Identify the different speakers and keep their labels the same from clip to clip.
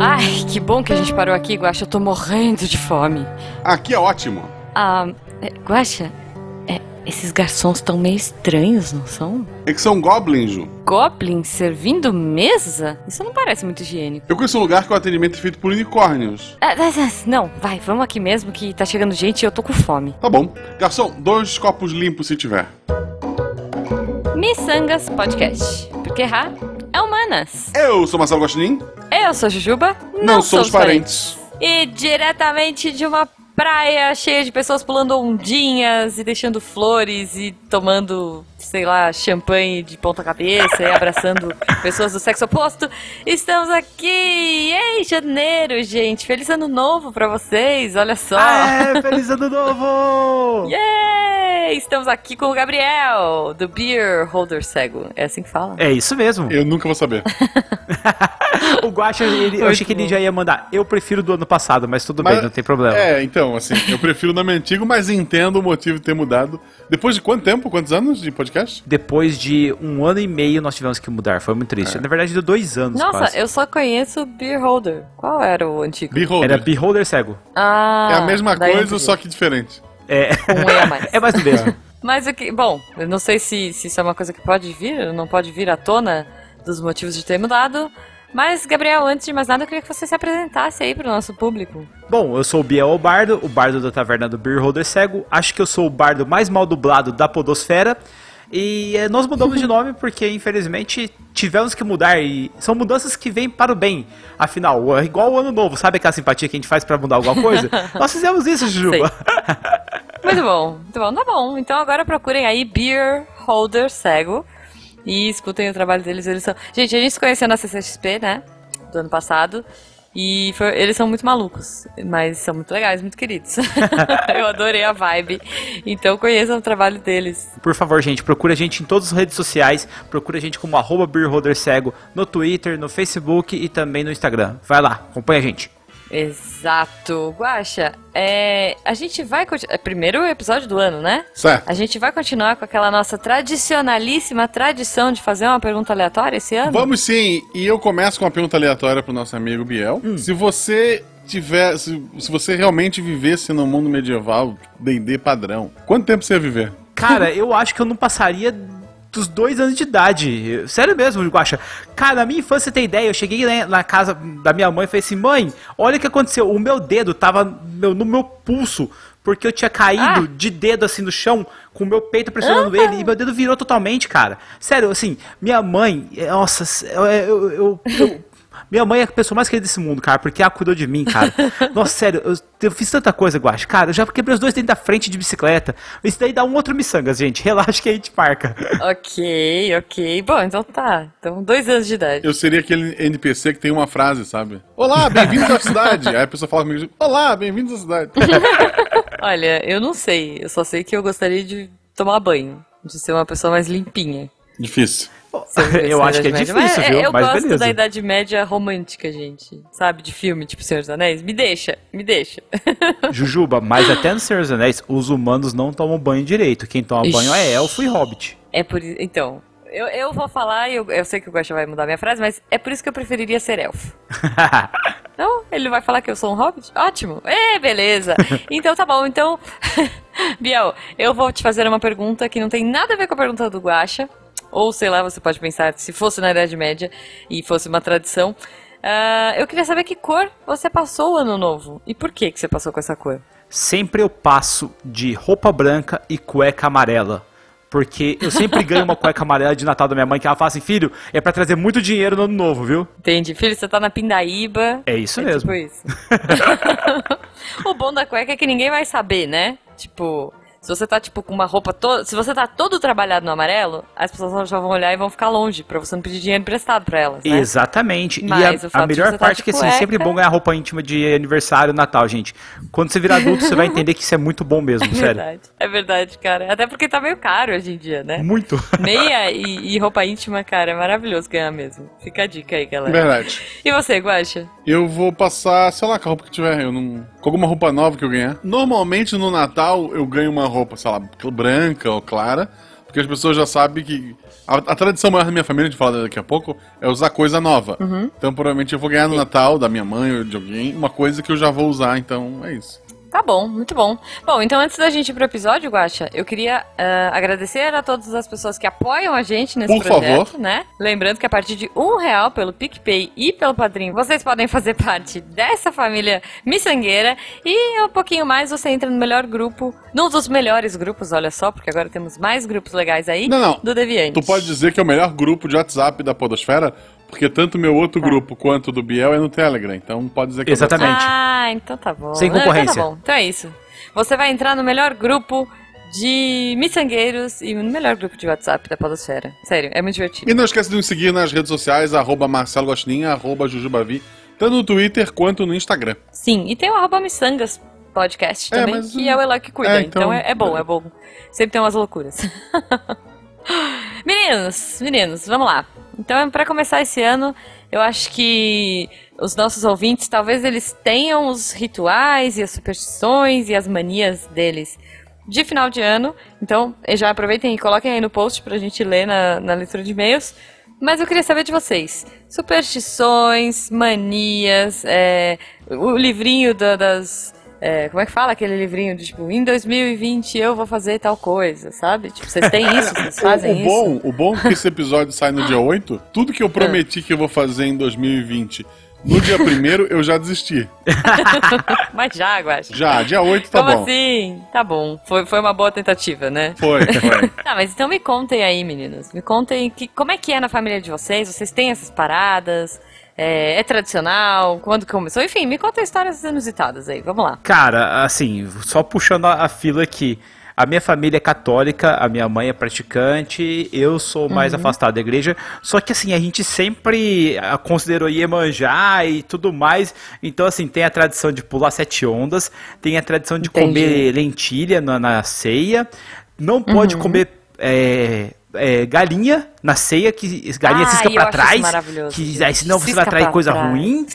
Speaker 1: Ai, que bom que a gente parou aqui, Guaxa. Eu tô morrendo de fome.
Speaker 2: Aqui é ótimo.
Speaker 1: Ah, é, Guaxa, esses garçons estão meio estranhos, não são?
Speaker 2: É que são goblins, Ju.
Speaker 1: Goblins servindo mesa? Isso não parece muito higiênico.
Speaker 2: Eu conheço um lugar que o atendimento é feito por unicórnios.
Speaker 1: Ah, ah, ah, não, vai, vamos aqui mesmo que tá chegando gente e eu tô com fome.
Speaker 2: Tá bom. Garçom, dois copos limpos se tiver.
Speaker 1: Missangas Podcast. Porque errar é humanas.
Speaker 2: Eu sou Marcelo Gostinin.
Speaker 1: Eu sou Jujuba.
Speaker 2: Não, somos parentes.
Speaker 1: E diretamente de uma praia cheia de pessoas pulando ondinhas e deixando flores e tomando, sei lá, champanhe de ponta cabeça e abraçando pessoas do sexo oposto. Estamos aqui em janeiro, gente. Feliz ano novo pra vocês, olha só.
Speaker 3: É, feliz ano novo!
Speaker 1: Yay! Estamos aqui com o Gabriel, do Beer Holder Cego. É assim que fala?
Speaker 3: É isso mesmo.
Speaker 2: Eu nunca vou saber.
Speaker 3: O Guaxa, ele, eu achei que ele já ia mandar. Eu prefiro do ano passado, mas tudo
Speaker 2: Mas-
Speaker 3: bem, não tem problema.
Speaker 2: É, então, assim, eu prefiro o nome antigo, mas entendo o motivo de ter mudado. Depois de quanto tempo? Quantos anos de podcast?
Speaker 3: Depois de um ano e meio, nós tivemos que mudar. Foi muito triste. Na verdade, deu dois anos
Speaker 1: Nossa,
Speaker 3: quase.
Speaker 1: eu só conheço o Beer Holder. Qual era o antigo?
Speaker 2: Beholder.
Speaker 3: Era Beholder Cego.
Speaker 1: Ah,
Speaker 2: É a mesma coisa,
Speaker 1: entendi.
Speaker 2: só que diferente.
Speaker 3: É,
Speaker 1: Um E a mais.
Speaker 3: é mais do mesmo.
Speaker 1: Mas o que. Bom, eu não sei se, se isso é uma coisa que pode vir, não pode vir à tona dos motivos de ter mudado. Mas, Gabriel, antes de mais nada, eu queria que você se apresentasse aí pro nosso público.
Speaker 3: Bom, eu sou o Biel o Bardo, o bardo da taverna do Beer Holder Cego. Acho que eu sou o bardo mais mal dublado da podosfera. E eh, nós mudamos de nome porque, infelizmente, tivemos que mudar. E são mudanças que vêm para o bem. Afinal, é igual o ano novo, sabe aquela simpatia que a gente faz pra mudar alguma coisa? nós fizemos isso, Jujuba.
Speaker 1: Muito bom, muito bom, tá bom. Então agora procurem aí Beer Holder Cego e escutem o trabalho deles. Eles são... Gente, a gente se conheceu na CCXP, né? Do ano passado. E foi- eles são muito malucos, mas são muito legais, muito queridos. eu adorei a vibe. Então conheçam o trabalho deles.
Speaker 3: Por favor, gente, procura a gente em todas as redes sociais. Procura a gente como arroba no Twitter, no Facebook e também no Instagram. Vai lá, acompanha a gente.
Speaker 1: Exato. Guaxa, é, a gente vai. É primeiro episódio do ano, né?
Speaker 2: Certo.
Speaker 1: A gente vai continuar com aquela nossa tradicionalíssima tradição de fazer uma pergunta aleatória esse ano?
Speaker 2: Vamos sim, e eu começo com uma pergunta aleatória pro nosso amigo Biel. Se você tiver, se, se você realmente vivesse no mundo medieval, D&D padrão, quanto tempo você ia viver?
Speaker 3: Cara, eu acho que eu não passaria dos dois anos de idade. Sério mesmo, Guaxa. Cara, na minha infância, você tem ideia, eu cheguei na, na casa da minha mãe e falei assim, mãe, olha o que aconteceu. O meu dedo tava meu- no meu pulso, porque eu tinha caído
Speaker 1: Ah.
Speaker 3: de dedo assim no chão, com o meu peito pressionando ele, e meu dedo virou totalmente, cara. Sério, assim, minha mãe, nossa, eu- eu- eu- eu minha mãe é a pessoa mais querida desse mundo, cara, porque ela cuidou de mim, cara. Nossa, sério, eu, eu fiz tanta coisa, Guache. Cara, eu já quebrei os dois dentes da frente de bicicleta. Isso daí dá um outro miçangas, gente. Relaxa que a gente marca.
Speaker 1: Ok, ok. Bom, então tá. Então, dois anos de idade.
Speaker 2: Eu seria aquele NPC que tem uma frase, sabe? Olá, bem-vindos à cidade. Aí a pessoa fala comigo, olá, bem-vindos à cidade.
Speaker 1: Olha, eu não sei. Eu só sei que eu gostaria de tomar banho. De ser uma pessoa mais limpinha.
Speaker 2: Difícil.
Speaker 3: Eu acho que é difícil,
Speaker 1: Mas,
Speaker 3: viu?
Speaker 1: Eu
Speaker 3: Mas
Speaker 1: gosto
Speaker 3: beleza.
Speaker 1: da Idade Média romântica, gente. Sabe? De filme, tipo Senhor dos Anéis. Me deixa, me deixa.
Speaker 3: Jujuba, mas até no Senhor dos Anéis, os humanos não tomam banho direito. Quem toma
Speaker 1: Ixi.
Speaker 3: banho é elfo e hobbit.
Speaker 1: É por Então, eu, eu vou falar, e eu, eu sei que o Guaxa vai mudar minha frase, mas é por isso que eu preferiria ser elfo. Não, ele vai falar que eu sou um hobbit? Ótimo. É, beleza. Então tá bom. Então, Biel, eu vou te fazer uma pergunta que não tem nada a ver com a pergunta do Guaxa. Ou sei lá, você pode pensar, se fosse na Idade Média e fosse uma tradição. Ah, eu queria saber que cor você passou o ano novo. E por que, que você passou com essa cor?
Speaker 3: sempre eu passo de roupa branca e cueca amarela. Porque eu sempre ganho uma cueca amarela de Natal da minha mãe, que ela fala assim, filho, é pra trazer muito dinheiro no ano novo, viu?
Speaker 1: Entendi. Filho, você tá na pindaíba.
Speaker 3: É isso
Speaker 1: é
Speaker 3: mesmo.
Speaker 1: Tipo isso. o bom da cueca é que ninguém vai saber, né? Tipo, se você tá, tipo, com uma roupa toda. Se você tá todo trabalhado no amarelo, as pessoas já vão olhar e vão ficar longe, pra você não pedir dinheiro emprestado pra elas, né?
Speaker 3: Exatamente.
Speaker 1: Mas
Speaker 3: e a, a melhor
Speaker 1: tá
Speaker 3: parte
Speaker 1: de
Speaker 3: é que assim, é sempre
Speaker 1: cueca-
Speaker 3: bom ganhar roupa íntima de aniversário, Natal, gente. Quando você virar adulto, você vai entender que isso é muito bom mesmo,
Speaker 1: É
Speaker 3: sério.
Speaker 1: verdade. É verdade, cara. Até porque tá meio caro hoje em dia, né?
Speaker 3: Muito.
Speaker 1: Meia e, e roupa íntima, cara, é maravilhoso ganhar mesmo. Fica a dica aí, galera.
Speaker 2: Verdade.
Speaker 1: E você, Guaxa?
Speaker 2: Eu vou passar, sei lá, com a roupa que tiver. Eu não... Com alguma roupa nova que eu ganhar. Normalmente no Natal eu ganho uma roupa, sei lá, branca ou clara, porque as pessoas já sabem que. A, a tradição maior da minha família, a gente fala daqui a pouco, é usar coisa nova. Então provavelmente eu vou ganhar no Natal da minha mãe ou de alguém uma coisa que eu já vou usar, então é isso.
Speaker 1: Tá bom, muito bom. Bom, então antes da gente ir pro episódio, Guaxa, eu queria ah, agradecer a todas as pessoas que apoiam a gente nesse
Speaker 2: Por
Speaker 1: projeto,
Speaker 2: favor.
Speaker 1: né? Lembrando que a partir de um real pelo PicPay e pelo Padrim, vocês podem fazer parte dessa família miçangueira e um pouquinho mais você entra no melhor grupo, num dos melhores grupos, olha só, porque agora temos mais grupos legais aí
Speaker 2: Não, não.
Speaker 1: do Deviante.
Speaker 2: Tu pode dizer que é o melhor grupo de WhatsApp da Podosfera, porque tanto meu outro grupo quanto o do Biel é no Telegram. Então pode dizer que
Speaker 3: Exatamente.
Speaker 1: Ah, então tá bom.
Speaker 3: Sem
Speaker 1: Não,
Speaker 3: concorrência.
Speaker 1: Então tá bom. Então é isso. Você vai entrar no melhor grupo de miçangueiros e no melhor grupo de WhatsApp da Podosfera. Sério, é muito divertido.
Speaker 2: E não esqueça de nos seguir nas redes sociais, arroba Marcelo arroba Jujubavi, tanto no Twitter quanto no Instagram.
Speaker 1: Sim, e tem o arroba miçangas podcast
Speaker 2: É,
Speaker 1: também,
Speaker 2: mas,
Speaker 1: que é o Eloy que cuida.
Speaker 2: é,
Speaker 1: então
Speaker 2: então-
Speaker 1: é, é bom, é bom. Sempre tem umas loucuras. meninos, meninos, vamos lá. Então, pra começar esse ano, eu acho que os nossos ouvintes, talvez eles tenham os rituais e as superstições e as manias deles de final de ano. Então, já aproveitem e coloquem aí no post pra gente ler na, na leitura de e-mails. Mas eu queria saber de vocês. Superstições, manias, é, o livrinho da- das. É, como é que fala aquele livrinho de tipo, em 2020 eu vou fazer tal coisa, sabe? Tipo, vocês têm isso? Vocês fazem
Speaker 2: o,
Speaker 1: isso?
Speaker 2: bom, o bom é que esse episódio sai no dia 8, tudo que eu prometi que eu vou fazer em 2020, no dia 1 eu já desisti.
Speaker 1: Mas já, Guaxa.
Speaker 2: Já, dia 8 tá
Speaker 1: Como
Speaker 2: bom.
Speaker 1: assim? Tá bom. Foi, foi uma boa tentativa, né?
Speaker 2: Foi, foi.
Speaker 1: Tá, mas então me contem aí, meninos. Me contem que, como é que é na família de vocês. Vocês têm essas paradas? É, é tradicional? Quando começou? Enfim, me conta histórias inusitadas aí. Vamos lá.
Speaker 3: Cara, assim, só puxando a, a fila aqui. A minha família é católica, a minha mãe é praticante, eu sou mais afastado da igreja. Só que assim, a gente sempre ah, considerou Iemanjá e tudo mais. Então, assim, tem a tradição de pular sete ondas, tem a tradição de
Speaker 1: Entendi.
Speaker 3: comer lentilha na, na ceia. Não pode
Speaker 1: Uhum.
Speaker 3: comer. é, é, galinha na ceia, que galinha
Speaker 1: Ai,
Speaker 3: cisca pra trás, que aí senão você vai atrair coisa
Speaker 1: trás.
Speaker 3: ruim.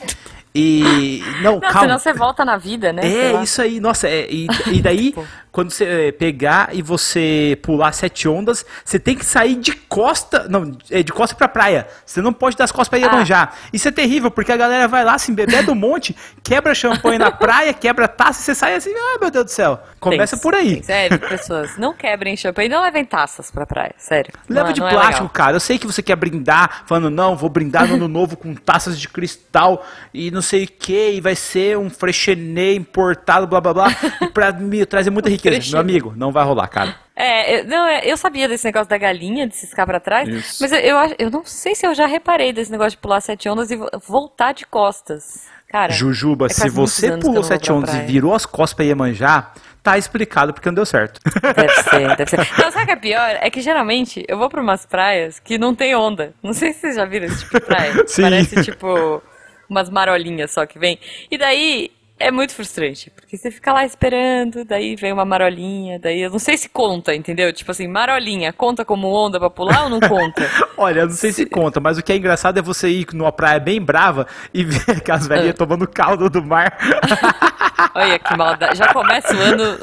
Speaker 3: E não,
Speaker 1: Não,
Speaker 3: calma.
Speaker 1: senão você volta na vida, né?
Speaker 3: É, isso aí, nossa, é, e, e daí,
Speaker 1: Tipo.
Speaker 3: Quando você é, pegar e você pular sete ondas, você tem que sair de costa, não, é, de costa pra praia. Você não pode dar as costas pra
Speaker 1: Ah.
Speaker 3: Iemanjá. Isso é terrível, porque a galera vai lá, se embebé do monte, quebra champanhe na praia, quebra taça, e você sai assim, ah, meu Deus do céu. Começa
Speaker 1: Tem-
Speaker 3: por aí.
Speaker 1: Sério, pessoas, não quebrem champanhe, não levem taças pra praia, sério.
Speaker 3: Leva
Speaker 1: Não é-
Speaker 3: de
Speaker 1: não é
Speaker 3: plástico,
Speaker 1: legal.
Speaker 3: cara. Eu sei que você quer brindar, falando, não, vou brindar no ano novo com taças de cristal e não sei o que, e vai ser um frechenê importado, blá blá blá, e pra me trazer muita riqueza. Meu
Speaker 1: Frechenê.
Speaker 3: amigo, não vai rolar, cara.
Speaker 1: É, eu, não, é, eu sabia desse negócio da galinha, de ciscar pra trás,
Speaker 2: Isso.
Speaker 1: mas eu, eu, eu não sei se eu já reparei desse negócio de pular sete ondas e vo- voltar de costas. Cara,
Speaker 3: Jujuba,
Speaker 1: é
Speaker 3: se você pulou sete
Speaker 1: pra
Speaker 3: ondas e
Speaker 1: praia.
Speaker 3: virou as costas pra Iemanjá, tá explicado porque não deu certo.
Speaker 1: Deve ser, deve ser. Não, sabe o que é pior? É que geralmente eu vou pra umas praias que não tem onda. Não sei se vocês já viram esse tipo de praia.
Speaker 3: Sim.
Speaker 1: Parece tipo umas marolinhas só que vem. E daí é muito frustrante, porque você fica lá esperando, daí vem uma marolinha, daí eu não sei se conta, entendeu? Tipo assim, marolinha, conta como onda pra pular ou não conta?
Speaker 3: Olha, eu não sei se conta, mas o que é engraçado é você ir numa praia bem brava e ver aquelas velhinhas
Speaker 1: Ah.
Speaker 3: tomando caldo do mar.
Speaker 1: Olha que maldade. Já começa o ano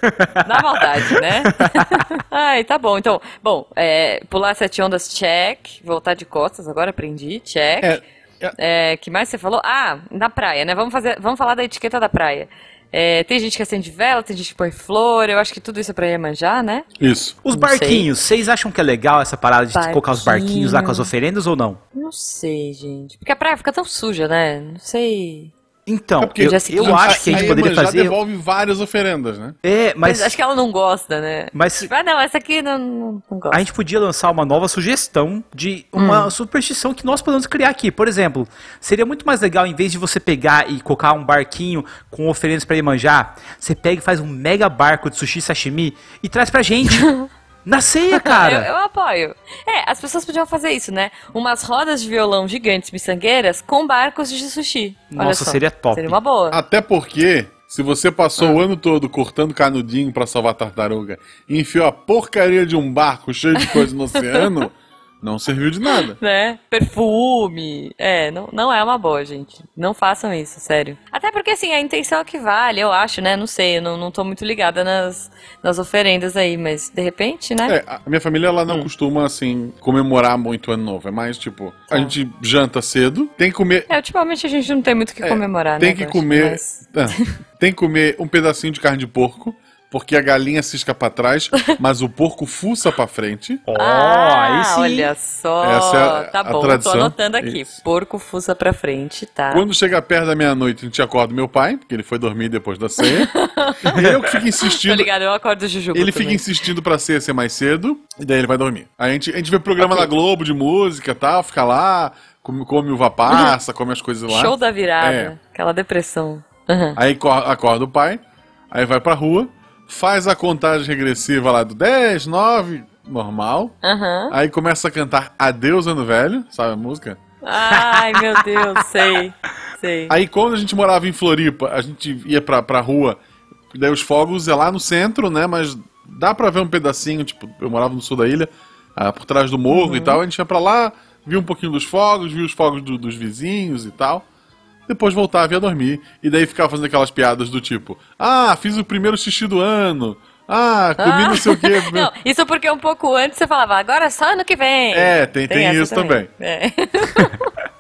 Speaker 1: na maldade, né? Ai, tá bom. Então, bom, é, pular sete ondas, check. Voltar de costas, agora aprendi, check.
Speaker 2: É,
Speaker 1: É, que mais você falou? Ah, na praia, né? Vamos, fazer, vamos falar da etiqueta da praia. É, tem gente que acende vela, tem gente que põe flor. Eu acho que tudo isso é pra Iemanjá, né?
Speaker 2: Isso.
Speaker 3: Os
Speaker 1: Não sei.
Speaker 3: barquinhos, vocês acham que é legal essa parada de colocar os barquinhos lá com as
Speaker 1: Barquinho.
Speaker 3: oferendas ou não?
Speaker 1: Não sei, gente. Porque a praia fica tão suja, né? Não sei.
Speaker 3: Então,
Speaker 2: É
Speaker 3: eu,
Speaker 1: já
Speaker 3: eu acho que a gente poderia fazer.
Speaker 2: devolve várias oferendas, né?
Speaker 3: É,
Speaker 1: Mas,
Speaker 3: mas
Speaker 1: acho que ela não gosta, né?
Speaker 3: Mas-
Speaker 1: Tipo, ah, não, essa aqui não, não, não gosta.
Speaker 3: a gente podia lançar uma nova sugestão de uma superstição que nós podemos criar aqui. Por exemplo, seria muito mais legal, em vez de você pegar e colocar um barquinho com oferendas pra Iemanjá, você pega e faz um mega barco de sushi sashimi e traz pra gente. Na ceia, cara.
Speaker 1: Eu, eu apoio. É, as pessoas podiam fazer isso, né? Umas rodas de violão gigantes miçangueiras com barcos de sushi. Olha
Speaker 3: Nossa,
Speaker 1: só.
Speaker 3: seria top.
Speaker 1: Seria uma boa.
Speaker 2: Até porque, se você passou
Speaker 1: Ah.
Speaker 2: o ano todo cortando canudinho pra salvar tartaruga e enfiou a porcaria de um barco cheio de coisa no oceano, Não serviu de nada.
Speaker 1: né? Perfume. É, não, não é uma boa, gente. Não façam isso, sério. Até porque, assim, a intenção é que vale, eu acho, né? Não sei, eu não, não tô muito ligada nas, nas oferendas aí, mas de repente, né?
Speaker 2: É, a minha família ela
Speaker 1: Hum.
Speaker 2: não costuma, assim, comemorar muito o ano novo. É mais tipo, a
Speaker 1: Tá.
Speaker 2: gente janta cedo, tem que comer.
Speaker 1: É, ultimamente a gente não tem muito o que
Speaker 2: É,
Speaker 1: comemorar,
Speaker 2: tem
Speaker 1: né?
Speaker 2: que
Speaker 1: Guaxa?
Speaker 2: comer.
Speaker 1: Mas-
Speaker 2: Ah, tem que comer um pedacinho de carne de porco, porque a galinha cisca pra trás, mas o porco fuça pra frente.
Speaker 3: Ó,
Speaker 1: ah,
Speaker 3: aí sim.
Speaker 1: olha só.
Speaker 2: Essa é a-
Speaker 1: tá
Speaker 2: a
Speaker 1: bom,
Speaker 2: tradição.
Speaker 1: tô anotando aqui.
Speaker 2: Isso.
Speaker 1: Porco fuça pra frente, tá?
Speaker 2: Quando chega perto da meia-noite, a gente acorda meu pai, porque ele foi dormir depois da ceia. e eu que fico
Speaker 1: Tô
Speaker 2: insistindo.
Speaker 1: ligado, eu acordo o Jujuba
Speaker 2: Ele fica
Speaker 1: também.
Speaker 2: insistindo pra ceia ser mais cedo, e daí ele vai dormir. Aí a gente, a gente vê programa na Globo de música e tal, fica lá, come, come uva passa, come as coisas lá.
Speaker 1: Show da virada.
Speaker 2: É.
Speaker 1: Aquela depressão. Aham.
Speaker 2: Aí co- acorda o pai, aí vai pra rua, faz a contagem regressiva lá do 10, 9, normal.
Speaker 1: Aham.
Speaker 2: Aí começa a cantar Adeus Ano Velho, sabe a música?
Speaker 1: Ai, meu Deus, sei. Sei.
Speaker 2: Aí quando a gente morava em Floripa, a gente ia pra, pra rua, daí os fogos é lá no centro, né? Mas dá pra ver um pedacinho, tipo, eu morava no sul da ilha, ah, por trás do morro e tal, a gente ia pra lá, via um pouquinho dos fogos, via os fogos do- dos vizinhos e tal. Depois voltava e ia dormir. E daí ficava fazendo aquelas piadas do tipo, ah, fiz o primeiro xixi do ano. Ah, comi não sei o quê.
Speaker 1: Não, isso porque um pouco antes você falava, agora só ano que vem.
Speaker 2: É, tem- tem
Speaker 1: essa
Speaker 2: isso também.
Speaker 1: É.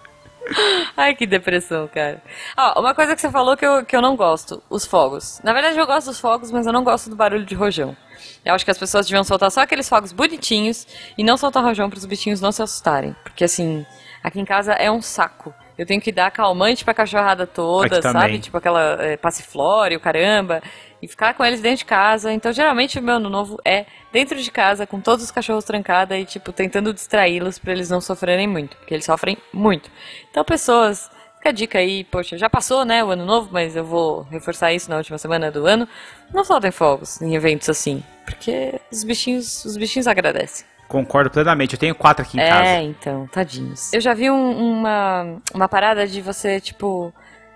Speaker 1: Ai, que depressão, cara. Ó, uma coisa que você falou que eu, que eu não gosto, os fogos. Na verdade, eu gosto dos fogos, mas eu não gosto do barulho de rojão. Eu acho que as pessoas deviam soltar só aqueles fogos bonitinhos e não soltar rojão para os bichinhos não se assustarem. Porque, assim, aqui em casa é um saco. Eu tenho que dar calmante pra cachorrada toda,
Speaker 3: Aqui
Speaker 1: sabe?
Speaker 3: também.
Speaker 1: Tipo aquela é, passiflora e o caramba. E ficar com eles dentro de casa. Então, geralmente, o meu ano novo é dentro de casa, com todos os cachorros trancados e, tipo, tentando distraí-los pra eles não sofrerem muito. Porque eles sofrem muito. Então, pessoas, fica a dica aí, poxa, já passou, né, o ano novo, mas eu vou reforçar isso na última semana do ano. Não soltem fogos em eventos assim. Porque os bichinhos, os bichinhos agradecem.
Speaker 3: Concordo plenamente. Eu tenho quatro aqui em
Speaker 1: É,
Speaker 3: casa.
Speaker 1: então, tadinhos. Eu já vi um- uma, uma parada de você, tipo.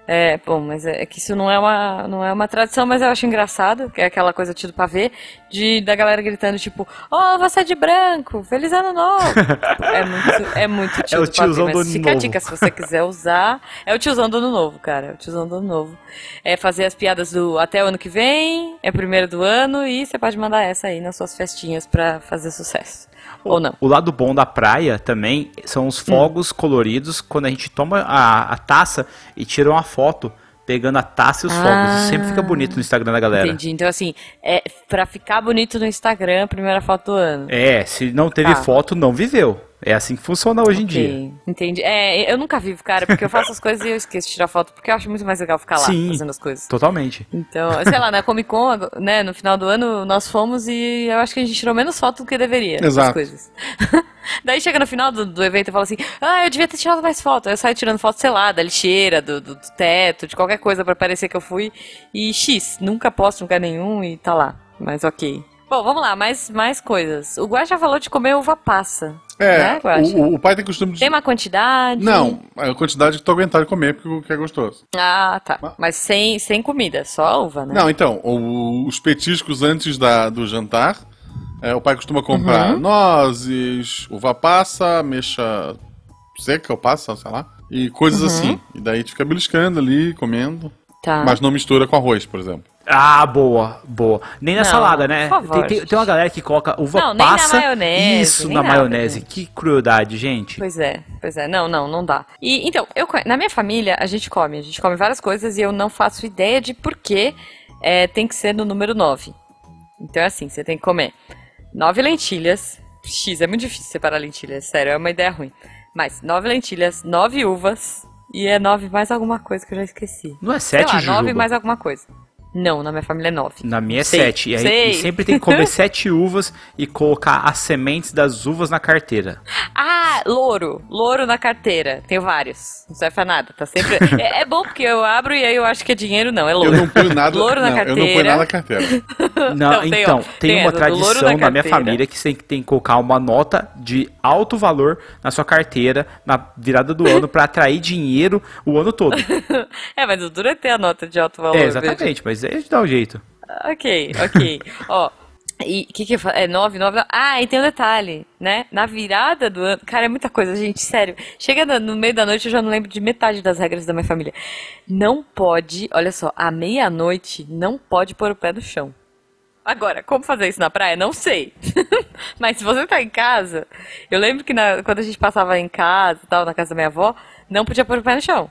Speaker 1: É, bom, mas é, é que isso não é, uma, não é uma tradição, mas eu acho engraçado, que é aquela coisa tido pra ver, de, da galera gritando, tipo, oh, você é de branco, feliz ano novo. É muito, é muito tido
Speaker 3: É o
Speaker 1: pra ver,
Speaker 3: tiozão
Speaker 1: mas
Speaker 3: do ano
Speaker 1: fica a
Speaker 3: novo.
Speaker 1: dica, se você quiser usar, é o tiozão do ano novo, cara, é o tiozão do ano novo. É fazer as piadas do até o ano que vem, é primeiro do ano, e você pode mandar essa aí nas suas festinhas pra fazer sucesso. Ou não.
Speaker 3: O lado bom da praia também são os fogos coloridos quando a gente toma a, a taça e tira uma foto pegando a taça e os
Speaker 1: Ah.
Speaker 3: fogos. Isso sempre fica bonito no Instagram da galera.
Speaker 1: Entendi. Então, assim, é pra ficar bonito no Instagram, primeira foto do ano.
Speaker 3: É, se não teve
Speaker 1: Tá.
Speaker 3: foto, não viveu. É assim que funciona hoje em dia.
Speaker 1: Entendi. É, eu nunca vivo, cara, porque eu faço as coisas e eu esqueço de tirar foto, porque eu acho muito mais legal ficar lá
Speaker 3: Sim.
Speaker 1: fazendo as coisas.
Speaker 3: Totalmente.
Speaker 1: Então, sei lá, na Comic Con, né, no final do ano, nós fomos e eu acho que a gente tirou menos foto do que deveria das
Speaker 2: Exato.
Speaker 1: coisas. Daí chega no final do, do evento e fala assim: Ah, eu devia ter tirado mais foto. Aí Eu saio tirando foto, sei lá, da lixeira, do, do- do teto, de qualquer coisa pra parecer que eu fui. E X, nunca posto em lugar nenhum e tá lá. Mas ok. Bom, vamos lá, mais, mais coisas. O Guaxa falou de comer uva passa.
Speaker 2: É,
Speaker 1: né,
Speaker 2: o, o pai tem costume de.
Speaker 1: Tem uma quantidade?
Speaker 2: Não, a quantidade que tu aguentar de comer, porque é gostoso.
Speaker 1: Ah, tá. Mas sem, sem comida, só uva, né?
Speaker 2: Não, então, o- os petiscos antes da, do jantar, é, o pai costuma comprar
Speaker 1: Uhum.
Speaker 2: nozes, uva passa, mexa seca ou passa, sei lá, e coisas
Speaker 1: Uhum.
Speaker 2: assim. E daí tu fica beliscando ali, comendo,
Speaker 1: Tá.
Speaker 2: mas não mistura com arroz, por exemplo.
Speaker 3: Ah, boa, boa. Nem na
Speaker 1: Não,
Speaker 3: salada, né?
Speaker 1: por favor,
Speaker 3: tem, tem, tem uma galera que coloca uva
Speaker 1: Não, nem na
Speaker 3: passa.
Speaker 1: maionese,
Speaker 3: Isso,
Speaker 1: nem
Speaker 3: na
Speaker 1: nada,
Speaker 3: maionese.
Speaker 1: gente.
Speaker 3: Que crueldade, gente.
Speaker 1: Pois é, pois é. Não, não, não dá. E então, eu na minha família a gente come, a gente come várias coisas e eu não faço ideia de por que é, tem que ser no número 9. Então é assim, você tem que comer nove lentilhas. X, é muito difícil separar lentilhas, sério, é uma ideia ruim. Mas nove lentilhas, nove uvas e é nove mais alguma coisa que eu já esqueci.
Speaker 3: Não é
Speaker 1: Sei
Speaker 3: sete,
Speaker 1: lá,
Speaker 3: Jujuba?
Speaker 1: nove mais alguma coisa. Não, na minha família é nove.
Speaker 3: Na minha é
Speaker 1: Sei,
Speaker 3: sete. E, aí, e sempre tem que comer sete uvas e colocar as sementes das uvas na carteira.
Speaker 1: Ah, louro. Louro na carteira. Tenho vários. Não serve pra nada. Tá sempre. é, é bom porque eu abro e aí eu acho que é dinheiro, não. É
Speaker 2: Eu
Speaker 1: louro.
Speaker 2: não ponho nada,
Speaker 1: Louro na
Speaker 2: não, eu não ponho
Speaker 1: carteira.
Speaker 2: nada na carteira.
Speaker 3: Não,
Speaker 1: Não, tem,
Speaker 3: então, tem,
Speaker 1: tem
Speaker 3: uma tradição
Speaker 1: na
Speaker 3: na minha
Speaker 1: carteira.
Speaker 3: família que você tem, que- tem que colocar uma nota de alto valor na sua carteira na virada do ano pra atrair dinheiro o ano todo.
Speaker 1: É, mas o duro é ter a nota de alto valor.
Speaker 3: é,
Speaker 1: veja.
Speaker 3: exatamente, mas aí dá um jeito.
Speaker 1: Ok, ok. Ó, E o que que eu falo? É 9, 9. Ah, e tem um detalhe, né? Na virada do ano. Cara, é muita coisa, gente, sério. Chega no- no meio da noite, eu já não lembro de metade das regras da minha família. Não pode, olha só, à meia-noite, não pode pôr o pé no chão. Agora, como fazer isso na praia? Não sei. Mas se você tá em casa, eu lembro que na- quando a gente passava em casa tal, na casa da minha avó, não podia pôr o pé no chão.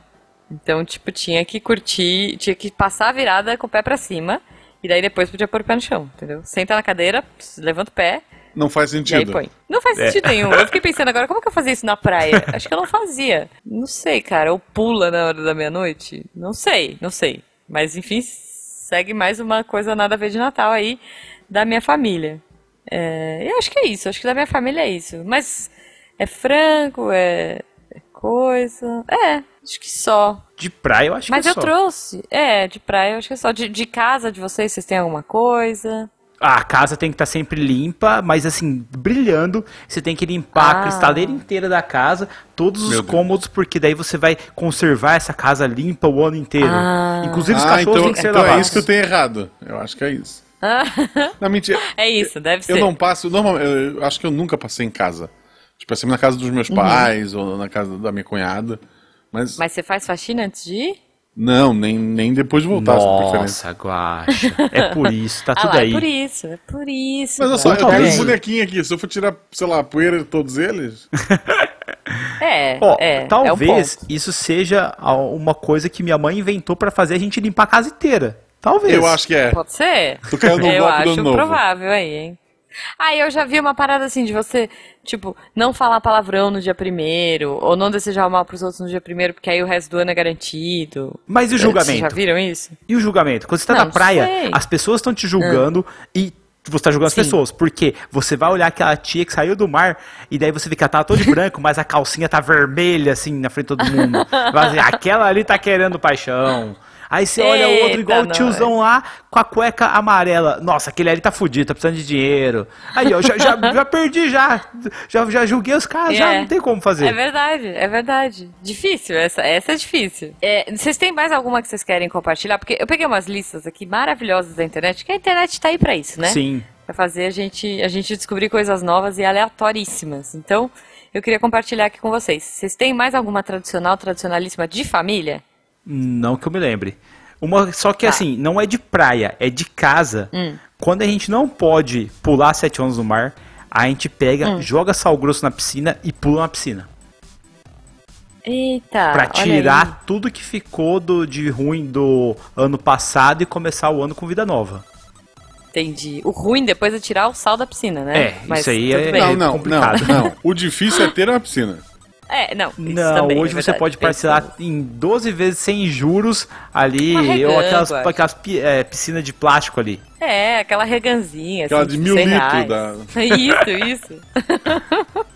Speaker 1: Então, tipo, tinha que curtir, tinha que passar a virada com o pé pra cima. E daí depois podia pôr o pé no chão, entendeu? Senta na cadeira, levanta o pé
Speaker 2: Não faz
Speaker 1: e aí
Speaker 2: sentido.
Speaker 1: põe. Não faz sentido nenhum. Eu fiquei pensando agora, como que eu fazia isso na praia? Acho que eu não fazia. Não sei, cara. Ou pula na hora da meia-noite? Não sei, não sei. Mas enfim, segue mais uma coisa nada a ver de Natal aí da minha família. É, eu acho que é isso, acho que da minha família é isso. Mas é frango, é, é coisa. É, acho que só.
Speaker 3: De praia eu acho
Speaker 1: Mas
Speaker 3: que é
Speaker 1: eu
Speaker 3: só.
Speaker 1: trouxe. É, de praia, eu acho que é só. De, de casa de vocês, vocês têm alguma coisa?
Speaker 3: Ah, A casa tem que estar sempre limpa, mas assim, brilhando. Você tem que limpar
Speaker 1: Ah.
Speaker 3: a cristaleira inteira da casa, todos os
Speaker 2: Meu Deus.
Speaker 3: cômodos, porque daí você vai conservar essa casa limpa o ano inteiro.
Speaker 1: Ah.
Speaker 3: Inclusive os
Speaker 2: Ah,
Speaker 3: cachorros
Speaker 2: então,
Speaker 3: têm que ser
Speaker 2: então é
Speaker 3: lavados.
Speaker 2: isso que eu tenho errado. Eu acho que é isso. Não, mentira.
Speaker 1: É isso, deve
Speaker 2: Eu
Speaker 1: ser.
Speaker 2: não passo. Normalmente, eu, eu acho que eu nunca passei em casa. Tipo, é sempre na casa dos meus
Speaker 1: Uhum.
Speaker 2: pais ou na casa da minha cunhada. Mas,
Speaker 1: Mas você faz faxina antes de ir?
Speaker 2: não, nem, nem depois de voltar.
Speaker 3: Nossa, Guaxa. É por isso, tá
Speaker 1: ah
Speaker 3: tudo
Speaker 1: lá,
Speaker 3: aí.
Speaker 1: é por isso, é por isso.
Speaker 2: Mas olha só,
Speaker 1: cara.
Speaker 2: eu tenho
Speaker 3: talvez.
Speaker 2: um bonequinho aqui. Se eu for tirar, sei lá, a poeira de todos eles.
Speaker 1: É,
Speaker 3: Ó,
Speaker 1: é, é um
Speaker 3: talvez
Speaker 1: ponto.
Speaker 3: isso seja uma coisa que minha mãe inventou pra fazer a gente limpar a casa inteira. Talvez.
Speaker 2: Eu acho que é.
Speaker 1: Pode ser?
Speaker 2: Tu caiu no
Speaker 1: eu acho provável aí, hein? Ah, eu já vi uma parada assim de você, tipo, não falar palavrão no dia primeiro, ou não desejar o mal pros outros no dia primeiro, porque aí o resto do ano é garantido.
Speaker 3: Mas e o
Speaker 1: Vocês já
Speaker 3: julgamento?
Speaker 1: viram isso?
Speaker 3: E o julgamento? Quando você tá
Speaker 1: Não
Speaker 3: na praia,
Speaker 1: sei.
Speaker 3: as pessoas estão te julgando e você tá julgando
Speaker 1: Sim.
Speaker 3: as pessoas. Porque você vai olhar aquela tia que saiu do mar e daí você vê que ela tá toda de branco, mas a calcinha tá vermelha, assim, na frente de todo mundo. Aquela ali tá querendo paixão. Aí você olha o outro igual o tiozão lá com a cueca amarela. Nossa, aquele ali tá fudido, tá precisando de dinheiro. Aí, ó, já, já, já perdi já. já. Já julguei os caras, já
Speaker 1: É.
Speaker 3: não tem como fazer.
Speaker 1: É verdade, é verdade. Difícil, essa, essa é difícil. É, vocês têm mais alguma que vocês querem compartilhar? Porque eu peguei umas listas aqui maravilhosas da internet, que a internet tá aí pra isso, né?
Speaker 3: Sim.
Speaker 1: Pra fazer a gente, a gente descobrir coisas novas e aleatoríssimas. Então, eu queria compartilhar aqui com vocês. Vocês têm mais alguma tradicional, tradicionalíssima de família?
Speaker 3: Não que eu me lembre. Uma, só que
Speaker 1: Tá.
Speaker 3: assim, não é de praia, é de casa.
Speaker 1: Hum.
Speaker 3: Quando a gente não pode pular sete ondas no mar, a gente pega,
Speaker 1: Hum.
Speaker 3: joga sal grosso na piscina e pula na piscina.
Speaker 1: Eita!
Speaker 3: Pra
Speaker 1: olha aí.
Speaker 3: tirar tudo que ficou do, de ruim do ano passado e começar o ano com vida nova.
Speaker 1: Entendi. O ruim depois é tirar o sal da piscina, né?
Speaker 3: É, isso aí é-
Speaker 1: bem.
Speaker 2: Não, não, não,
Speaker 3: complicado.
Speaker 2: não. O difícil é ter uma piscina.
Speaker 1: É, não. isso
Speaker 3: Não,
Speaker 1: também,
Speaker 3: hoje
Speaker 1: é
Speaker 3: você
Speaker 1: verdade,
Speaker 3: pode parcelar em 12 vezes sem juros ali, ou aquelas, aquelas é, piscinas de plástico ali.
Speaker 1: É, aquela reganzinha.
Speaker 2: Aquela
Speaker 1: assim,
Speaker 2: de
Speaker 1: tipo,
Speaker 2: mil
Speaker 1: 100
Speaker 2: litros da-
Speaker 1: Isso, isso.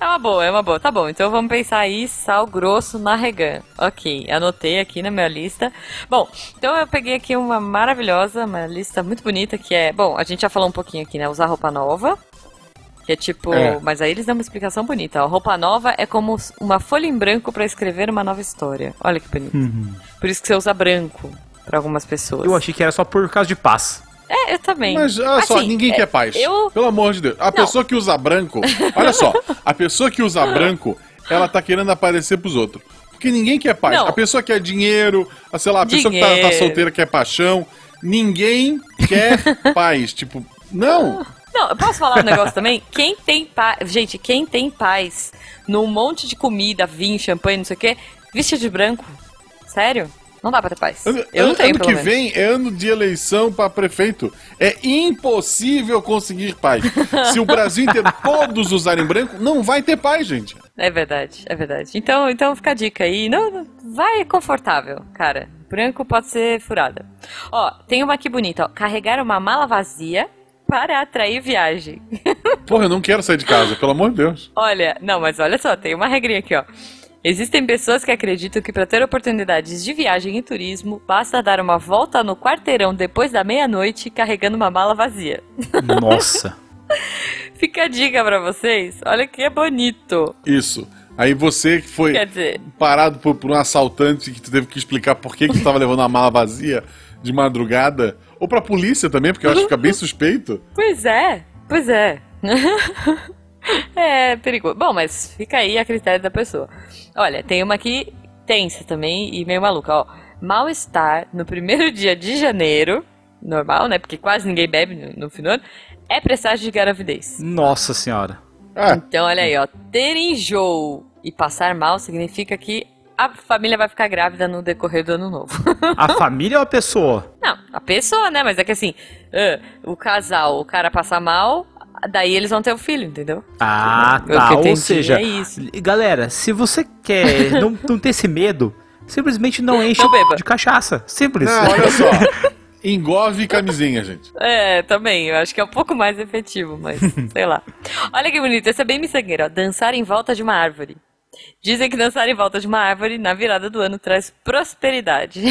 Speaker 1: É uma boa, é uma boa. Tá bom, então vamos pensar aí, sal grosso na regan. Ok, anotei aqui na minha lista. Bom, então eu peguei aqui uma maravilhosa, uma lista muito bonita, que é... Bom, a gente já falou um pouquinho aqui, né? Usar roupa nova. Que é tipo...
Speaker 2: É.
Speaker 1: Mas aí eles dão uma explicação bonita. Ó. Roupa nova é como uma folha em branco pra escrever uma nova história. Olha que bonito. Por isso que você usa branco pra algumas pessoas.
Speaker 3: Eu achei que era só por causa de paz.
Speaker 1: É, eu também.
Speaker 2: Mas olha só,
Speaker 1: Assim,
Speaker 2: ninguém
Speaker 1: é,
Speaker 2: quer paz.
Speaker 1: Eu...
Speaker 2: Pelo amor de Deus. A pessoa que usa branco. Olha só, a pessoa que usa branco, ela tá querendo aparecer pros outros. Porque ninguém quer paz.
Speaker 1: Não.
Speaker 2: A pessoa quer dinheiro, a, sei lá, a pessoa que tá, tá
Speaker 1: Dinheiro.
Speaker 2: solteira quer paixão. Ninguém quer paz. Tipo, não.
Speaker 1: Não, eu posso falar um negócio também? Quem tem paz. Gente, quem tem paz num monte de comida, vinho, champanhe, não sei o quê, viste de branco. Sério? Não dá pra ter paz.
Speaker 2: Ano,
Speaker 1: Eu não tenho,
Speaker 2: ano que
Speaker 1: menos.
Speaker 2: vem é ano de eleição pra prefeito. É impossível conseguir paz. Se o Brasil inteiro todos usarem branco, não vai ter paz, gente.
Speaker 1: É verdade, é verdade. Então, então fica a dica aí. Não, não, vai confortável, cara. Branco pode ser furada. Ó, tem uma aqui bonita, ó. Carregar uma mala vazia para atrair viagem.
Speaker 2: Porra, eu não quero sair de casa, pelo amor de Deus.
Speaker 1: Olha, não, mas olha só, tem uma regrinha aqui, ó. Existem pessoas que acreditam que para ter oportunidades de viagem e turismo, basta dar uma volta no quarteirão depois da meia-noite carregando uma mala vazia.
Speaker 3: Nossa.
Speaker 1: Fica a dica pra vocês. Olha que é bonito.
Speaker 2: Isso. Aí você que foi
Speaker 1: dizer,
Speaker 2: parado por, por um assaltante que tu teve que explicar por que, que tu tava levando a mala vazia de madrugada, Ou pra polícia também, porque eu acho que fica bem suspeito.
Speaker 1: Pois é, pois é. é perigoso. Bom, mas fica aí a critério da pessoa. Olha, tem uma aqui tensa também e meio maluca, ó. Mal-estar no primeiro dia de janeiro, normal, né? Porque quase ninguém bebe no, no final do ano, é presságio de gravidez.
Speaker 3: Nossa senhora.
Speaker 2: É,
Speaker 1: Então, olha aí, ó. Ter enjoo e passar mal significa que a família vai ficar grávida no decorrer do ano novo.
Speaker 3: A família ou a pessoa?
Speaker 1: Não, a pessoa, né? Mas é que assim, ah, o casal, o cara passar mal, daí eles vão ter o filho, entendeu?
Speaker 3: Ah,
Speaker 1: Eu que
Speaker 3: tá. Ou seja,
Speaker 1: é isso.
Speaker 3: galera, se você quer não, não ter esse medo, simplesmente não enche
Speaker 1: Não beba.
Speaker 3: de cachaça. Simples.
Speaker 2: não, olha só. Engove camisinha, gente.
Speaker 1: É, também, eu acho que é um pouco mais efetivo, mas sei lá. Olha que bonito, esse é bem miçangueiro, ó. Dançar em volta de uma árvore. Dizem que dançar em volta de uma árvore na virada do ano traz prosperidade.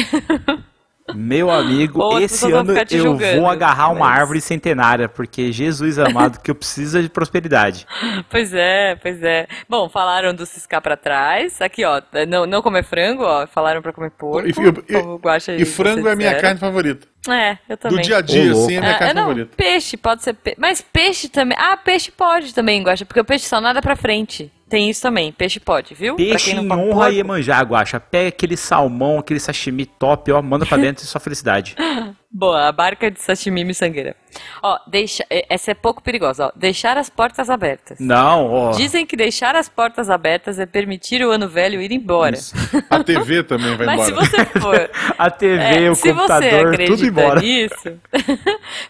Speaker 3: Meu amigo,
Speaker 1: Ou
Speaker 3: esse ano eu
Speaker 1: julgando,
Speaker 3: vou agarrar uma
Speaker 1: mas-
Speaker 3: árvore centenária, porque Jesus amado, que eu preciso de prosperidade.
Speaker 1: pois é, pois é. Bom, falaram do ciscar pra trás. Aqui, ó, não, não comer frango, ó. Falaram pra comer porco.
Speaker 2: E, e-
Speaker 1: o Guaxa
Speaker 2: e frango é a minha carne favorita.
Speaker 1: É, eu também.
Speaker 2: Do dia a dia, sim, é a minha
Speaker 1: Ah,
Speaker 2: carne
Speaker 1: é, não,
Speaker 2: favorita.
Speaker 1: peixe, pode ser peixe. Mas peixe também. Ah, peixe pode também, Guaxa, porque o peixe só nada pra frente. Tem isso também, peixe pode, viu? Pra
Speaker 3: Peixe
Speaker 1: quem não
Speaker 3: em honra
Speaker 1: porco.
Speaker 3: e Iemanjá, Guaxa. Pega aquele salmão, aquele sashimi top, ó, manda pra dentro e sua felicidade.
Speaker 1: Boa, a barca de sashimi miçangueira. Ó, deixa, eh, essa é pouco perigosa, ó. Deixar as portas abertas.
Speaker 3: Não, ó.
Speaker 1: Dizem que deixar as portas abertas é permitir o ano velho ir embora.
Speaker 2: Isso. A TV também vai
Speaker 1: Mas
Speaker 2: embora.
Speaker 1: se você for.
Speaker 3: A TV,
Speaker 1: É,
Speaker 3: o
Speaker 1: se você
Speaker 3: computador,
Speaker 1: acredita
Speaker 3: tudo embora.
Speaker 1: nisso,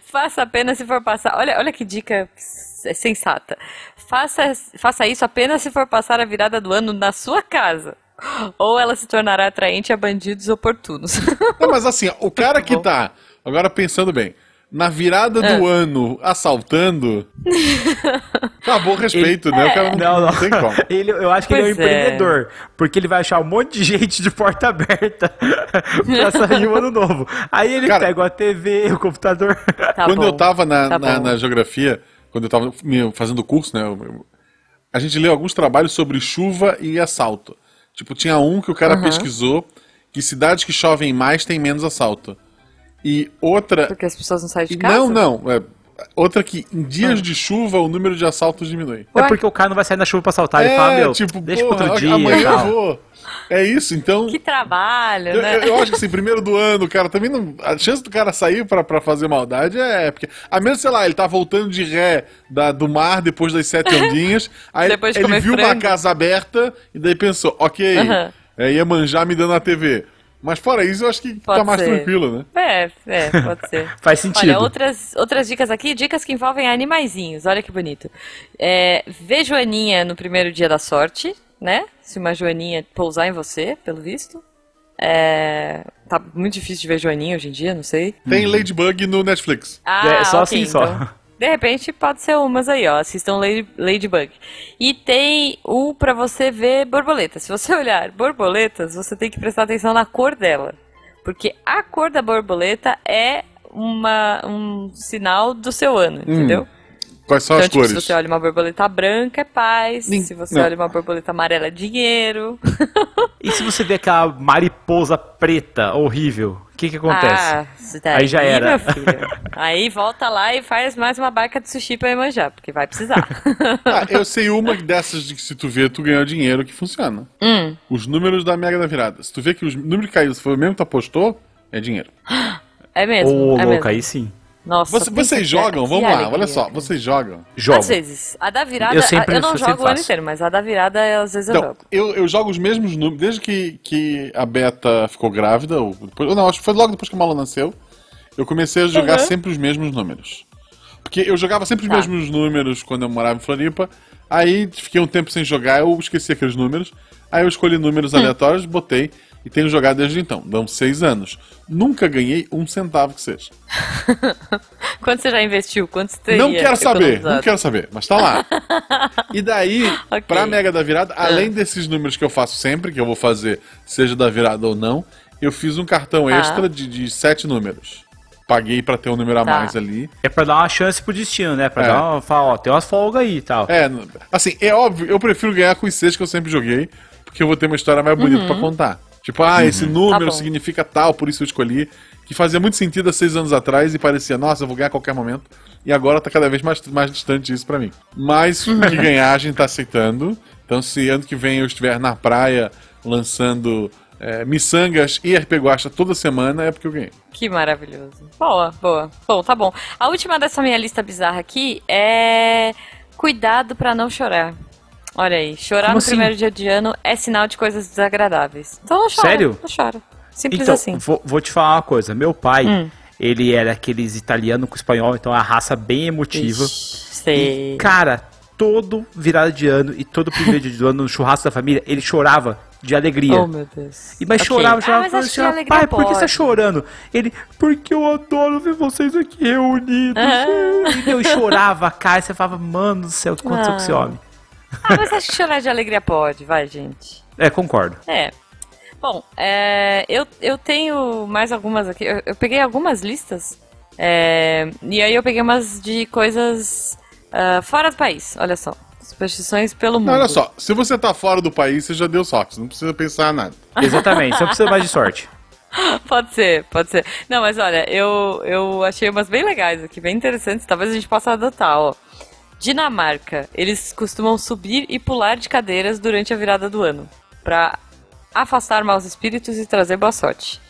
Speaker 1: faça apenas se for passar. Olha, olha que dica sensata. Faça, faça isso apenas se for passar a virada do ano na sua casa. Ou ela se tornará atraente a bandidos oportunos.
Speaker 2: Não, mas assim, o cara que tá, agora pensando bem, na virada do
Speaker 1: Ah.
Speaker 2: ano assaltando, acabou o respeito, né? O cara não,
Speaker 3: Não, não.
Speaker 2: tem como.
Speaker 3: Ele, eu acho que ele é um
Speaker 1: Pois é.
Speaker 3: empreendedor. Porque ele vai achar um monte de gente de porta aberta pra sair o ano novo. Aí ele
Speaker 2: Cara-
Speaker 3: pega a TV, o computador.
Speaker 1: Tá
Speaker 2: quando
Speaker 1: bom,
Speaker 2: eu tava na,
Speaker 1: tá
Speaker 2: na, na geografia, quando eu tava me- fazendo curso, né? a gente leu alguns trabalhos sobre chuva e assalto. Tipo, tinha um que o cara
Speaker 1: Aham.
Speaker 2: pesquisou que cidades que chovem mais têm menos assalto. E outra.
Speaker 1: Porque as pessoas não saem de casa?
Speaker 2: Não, não. é, outra que em dias de chuva o número de assaltos diminui.
Speaker 3: É porque o cara não vai sair na chuva pra saltar. Ele fala, meu,
Speaker 2: tipo,
Speaker 3: deixa
Speaker 2: porra,
Speaker 3: outro dia
Speaker 2: amanhã
Speaker 3: e
Speaker 2: eu vou. É isso, então.
Speaker 1: Que trabalho,
Speaker 2: Eu,
Speaker 1: né?
Speaker 2: eu- eu acho que assim, primeiro do ano, cara, também não. A chance do cara sair pra, pra fazer maldade é. Porque, a menos, sei lá, ele tá voltando de ré da, do mar depois das sete ondinhas. aí
Speaker 1: Depois de
Speaker 2: ele
Speaker 1: comer
Speaker 2: viu uma
Speaker 1: frango.
Speaker 2: casa aberta e daí pensou, ok,
Speaker 1: Aham.
Speaker 2: é, ia manjar me dando a TV. Mas fora isso, eu acho que
Speaker 1: Pode
Speaker 2: tá mais
Speaker 1: ser.
Speaker 2: tranquilo, né?
Speaker 1: É, é, pode ser.
Speaker 3: Faz sentido.
Speaker 1: Olha, outras, outras dicas aqui, dicas que envolvem animaizinhos. Olha que bonito. É, vê Joaninha no primeiro dia da sorte, né? Se uma Joaninha pousar em você, pelo visto. É, tá muito difícil de ver Joaninha hoje em dia, não sei.
Speaker 2: Tem Ladybug no Netflix.
Speaker 1: Ah,
Speaker 3: É, só
Speaker 1: ok,
Speaker 3: assim, só.
Speaker 1: então, de repente pode ser umas aí, ó. Assistam Lady, Ladybug. E tem um pra você ver borboletas. Se você olhar borboletas, você tem que prestar atenção na cor dela. Porque a cor da borboleta é uma, um sinal do seu ano, entendeu?
Speaker 2: Quais são
Speaker 1: Então,
Speaker 2: as
Speaker 1: tipo,
Speaker 2: cores?
Speaker 1: se você olha uma borboleta branca, é paz.
Speaker 2: Nin-
Speaker 1: Se você
Speaker 2: não.
Speaker 1: olha uma borboleta amarela, é dinheiro.
Speaker 3: E se você vê aquela mariposa preta horrível, o que que acontece?
Speaker 1: Ah, daí,
Speaker 3: Aí já era.
Speaker 1: Aí volta lá e faz mais uma barca de sushi pra manjar, porque vai precisar.
Speaker 2: Ah, eu sei uma dessas de que se tu vê, tu ganhou dinheiro que funciona.
Speaker 1: Hum.
Speaker 2: Os números da Mega da Virada. Se tu vê que os números que caíram, se foi o mesmo que tu apostou, é dinheiro.
Speaker 1: É mesmo.
Speaker 3: Ô,
Speaker 1: é
Speaker 3: louco,
Speaker 1: mesmo.
Speaker 3: aí sim.
Speaker 1: Nossa,
Speaker 2: Você- vocês
Speaker 1: que-
Speaker 2: jogam? Vamos lá,
Speaker 1: alegria.
Speaker 2: olha só. Vocês jogam?
Speaker 3: Jogo.
Speaker 1: Às vezes. A da virada,
Speaker 3: Eu sempre-
Speaker 1: eu não
Speaker 3: eu
Speaker 1: jogo
Speaker 3: sempre
Speaker 1: o ano inteiro, mas a da virada, às vezes eu
Speaker 2: Então,
Speaker 1: jogo.
Speaker 2: eu, eu jogo os mesmos números, desde que, que a Beta ficou grávida, ou depois, não, acho que foi logo depois que a Malu nasceu, eu comecei a jogar
Speaker 1: Uhum.
Speaker 2: sempre os mesmos números. Porque eu jogava sempre os
Speaker 1: Tá.
Speaker 2: mesmos números quando eu morava em Floripa, aí fiquei um tempo sem jogar, eu esqueci aqueles números, aí eu escolhi números
Speaker 1: Hum.
Speaker 2: aleatórios, botei e tenho jogado desde então. Dão seis anos. Nunca ganhei um centavo que seja.
Speaker 1: Quanto você já investiu? Quanto você
Speaker 2: Não quero saber, não quero saber, mas tá lá. e daí,
Speaker 1: Ok.
Speaker 2: pra Mega da Virada,
Speaker 1: Ah.
Speaker 2: além desses números que eu faço sempre, que eu vou fazer, seja da virada ou não, eu fiz um cartão
Speaker 1: Tá.
Speaker 2: extra de, de sete números. Paguei pra ter um número a
Speaker 1: Tá.
Speaker 2: mais ali.
Speaker 3: É pra dar uma chance pro destino, né? Pra
Speaker 2: É.
Speaker 3: dar uma, falar, ó, tem umas folgas aí e tal.
Speaker 2: É, assim, é óbvio, eu prefiro ganhar com os seis que eu sempre joguei, porque eu vou ter uma história mais bonita
Speaker 1: Uhum.
Speaker 2: pra contar. Tipo, ah, esse número
Speaker 1: bom.
Speaker 2: significa tal, por isso eu escolhi. Que fazia muito sentido há seis anos atrás e parecia, nossa, eu vou ganhar a qualquer momento. E agora tá cada vez mais, mais distante isso pra mim. Mas o que ganhar a gente tá aceitando. Então se ano que vem eu estiver na praia lançando é, miçangas e RP Guacha toda semana, é porque eu ganhei.
Speaker 1: Que maravilhoso. Boa, boa. Bom, tá bom. A última dessa minha lista bizarra aqui é cuidado pra não chorar. Olha aí, chorar
Speaker 3: Como
Speaker 1: no
Speaker 3: assim?
Speaker 1: primeiro dia de ano é sinal de coisas desagradáveis. Então não chora.
Speaker 3: Sério?
Speaker 1: Não chora. Simples
Speaker 3: Então,
Speaker 1: assim.
Speaker 3: vou, vou te falar uma coisa. Meu pai,
Speaker 1: Hum.
Speaker 3: ele era aqueles italiano com espanhol, então é uma raça bem emotiva.
Speaker 1: Ixi, Sei.
Speaker 3: E, cara, todo virada de ano e todo primeiro dia do ano no churrasco da família, ele chorava de alegria.
Speaker 1: Oh, meu Deus.
Speaker 3: E mas
Speaker 1: Ok.
Speaker 3: chorava, chorava,
Speaker 1: Ah, mas
Speaker 3: falava
Speaker 1: acho que
Speaker 3: assim,
Speaker 1: a alegria
Speaker 3: pai, por que você tá
Speaker 1: pode.
Speaker 3: chorando? Ele, porque eu adoro ver vocês aqui reunidos.
Speaker 1: Ah.
Speaker 3: E, meu, e chorava, cara, e você falava, mano do céu, o que aconteceu
Speaker 1: Ah.
Speaker 3: com esse homem?
Speaker 1: Ah, mas acho que chorar de alegria pode, vai, gente.
Speaker 3: É, concordo.
Speaker 1: É. Bom, é, eu, eu tenho mais algumas aqui. Eu, eu peguei algumas listas. é, e aí eu peguei umas de coisas ah, fora do país. Olha só. Superstições pelo mundo.
Speaker 2: Não, olha só, se você tá fora do país, você já deu sorte, não precisa pensar nada.
Speaker 3: Exatamente, não precisa mais de sorte.
Speaker 1: Pode ser, pode ser. Não, mas olha, eu, eu achei umas bem legais aqui, bem interessantes. Talvez a gente possa adotar, ó. Dinamarca, eles costumam subir e pular de cadeiras durante a virada do ano. Pra afastar maus espíritos e trazer boa sorte.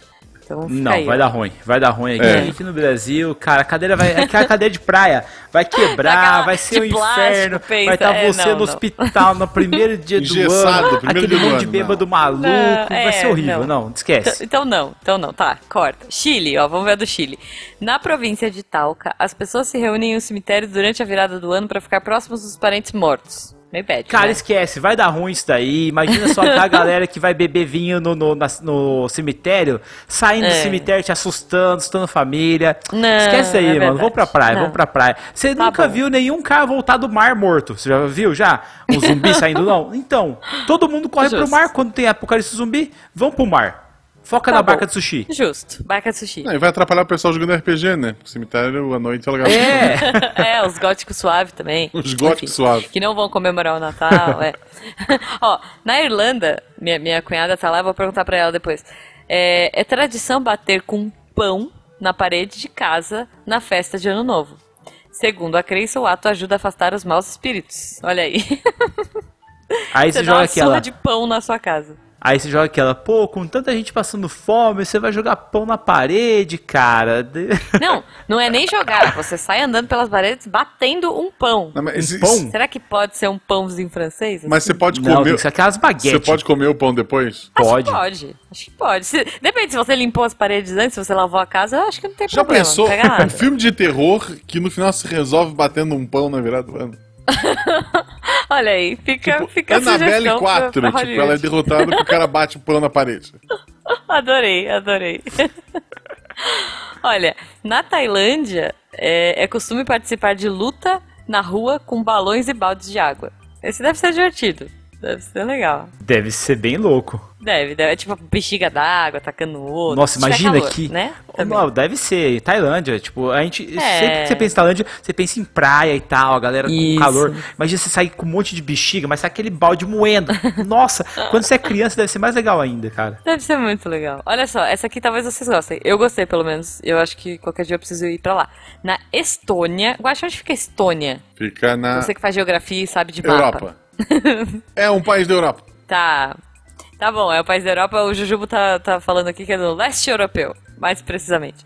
Speaker 1: Então
Speaker 3: Não,
Speaker 1: aí,
Speaker 3: vai
Speaker 1: ó.
Speaker 3: dar ruim, vai dar ruim aqui.
Speaker 2: É.
Speaker 3: Aqui no Brasil, cara, a cadeira vai. Aquela cadeira de praia vai quebrar,
Speaker 1: Daquela
Speaker 3: vai ser um
Speaker 1: plástico,
Speaker 3: inferno.
Speaker 1: pensa,
Speaker 3: vai estar
Speaker 1: é,
Speaker 3: você
Speaker 1: não,
Speaker 3: no
Speaker 1: não.
Speaker 3: hospital no primeiro dia do ano.
Speaker 2: primeiro
Speaker 3: Aquele
Speaker 2: dia do
Speaker 3: monte de bêbado maluco.
Speaker 1: Não,
Speaker 3: vai
Speaker 1: é,
Speaker 3: ser horrível.
Speaker 1: não.
Speaker 3: Não, esquece.
Speaker 1: Então, então não, então não, tá, corta. Chile, ó, vamos ver a do Chile. Na província de Talca, as pessoas se reúnem em um cemitério durante a virada do ano pra ficar próximos dos parentes mortos. Meio bad,
Speaker 3: Cara,
Speaker 1: né?
Speaker 3: esquece, vai dar ruim isso daí. Imagina só a galera que vai beber vinho no, no, na- no cemitério, saindo do
Speaker 1: É.
Speaker 3: cemitério te assustando, assustando família.
Speaker 1: Não,
Speaker 3: esquece aí,
Speaker 1: é
Speaker 3: mano. Vamos pra praia,
Speaker 1: Não.
Speaker 3: vamos pra praia. Você
Speaker 1: Tá
Speaker 3: nunca
Speaker 1: bom.
Speaker 3: viu nenhum cara voltar do mar morto. Você já viu já? Um zumbi saindo, não? Então, todo mundo corre pro
Speaker 1: Justo.
Speaker 3: mar quando tem apocalipse zumbi. Vão pro mar. Foca
Speaker 1: Tá
Speaker 3: na
Speaker 1: bom.
Speaker 3: barca de sushi.
Speaker 1: Justo, barca de sushi.
Speaker 2: Não, e vai atrapalhar o pessoal jogando RPG, né? O cemitério à noite é legal.
Speaker 3: É.
Speaker 1: é, os góticos suaves também.
Speaker 2: Os góticos suaves.
Speaker 1: Que não vão comemorar o Natal, é. Ó, na Irlanda, minha, minha cunhada tá lá, vou perguntar pra ela depois. É, é tradição bater com pão na parede de casa na festa de Ano Novo. Segundo a crença, o ato ajuda a afastar os maus espíritos. Olha aí.
Speaker 3: Aí
Speaker 1: Você
Speaker 3: você
Speaker 1: dá
Speaker 3: joga
Speaker 1: uma
Speaker 3: aquela.
Speaker 1: surra de pão na sua casa.
Speaker 3: Aí você joga aquela, pô, com tanta gente passando fome, você vai jogar pão na parede, cara.
Speaker 1: Não, não é nem jogar. Você sai andando pelas paredes batendo um pão.
Speaker 2: Não, mas,
Speaker 3: Um pão?
Speaker 1: Será que pode ser um pãozinho francês?
Speaker 2: mas você pode
Speaker 3: Não, tem
Speaker 2: comer.
Speaker 3: que ser aquelas baguetes.
Speaker 2: Você pode comer o pão depois?
Speaker 1: Acho
Speaker 3: Pode.
Speaker 1: que pode. Acho que pode. Se- depende, se você limpou as paredes antes, se você lavou a casa, eu acho que não tem
Speaker 2: Já
Speaker 1: problema.
Speaker 2: pensou
Speaker 1: Não pega nada.
Speaker 2: um filme de terror que no final se resolve batendo um pão na virada do ano?
Speaker 1: Olha aí, fica,
Speaker 2: Tipo,
Speaker 1: fica a
Speaker 2: Annabelle
Speaker 1: sugestão
Speaker 2: 4,
Speaker 1: pra- pra
Speaker 2: tipo, ela é derrotada porque o cara bate o pão na parede.
Speaker 1: Adorei, adorei. Olha, na Tailândia, é, é costume participar de luta na rua com balões e baldes de água. Esse deve ser divertido. Deve ser legal.
Speaker 3: Deve ser bem louco.
Speaker 1: Deve, deve. É tipo bexiga d'água atacando o outro.
Speaker 3: Nossa, imagina
Speaker 1: calor,
Speaker 3: que.
Speaker 1: Né?
Speaker 3: Não, deve ser. Tailândia, tipo, a gente.
Speaker 1: É.
Speaker 3: Sempre que você pensa em Tailândia, você pensa em praia e tal, a galera com
Speaker 1: Isso.
Speaker 3: calor. Imagina você sair com um monte de bexiga, mas sai aquele balde moendo. Nossa, quando você é criança, deve ser mais legal ainda, cara.
Speaker 1: Deve ser muito legal. Olha só, essa aqui talvez vocês gostem. Eu gostei, pelo menos. Eu acho que qualquer dia eu preciso ir pra lá. Na Estônia. Guaxa, onde fica a Estônia?
Speaker 2: Fica na
Speaker 1: Você que faz geografia e sabe de mapa.
Speaker 2: É um país da Europa.
Speaker 1: Tá. Tá bom, é o país da Europa. O Jujubo tá, tá falando aqui que é no leste europeu, mais precisamente.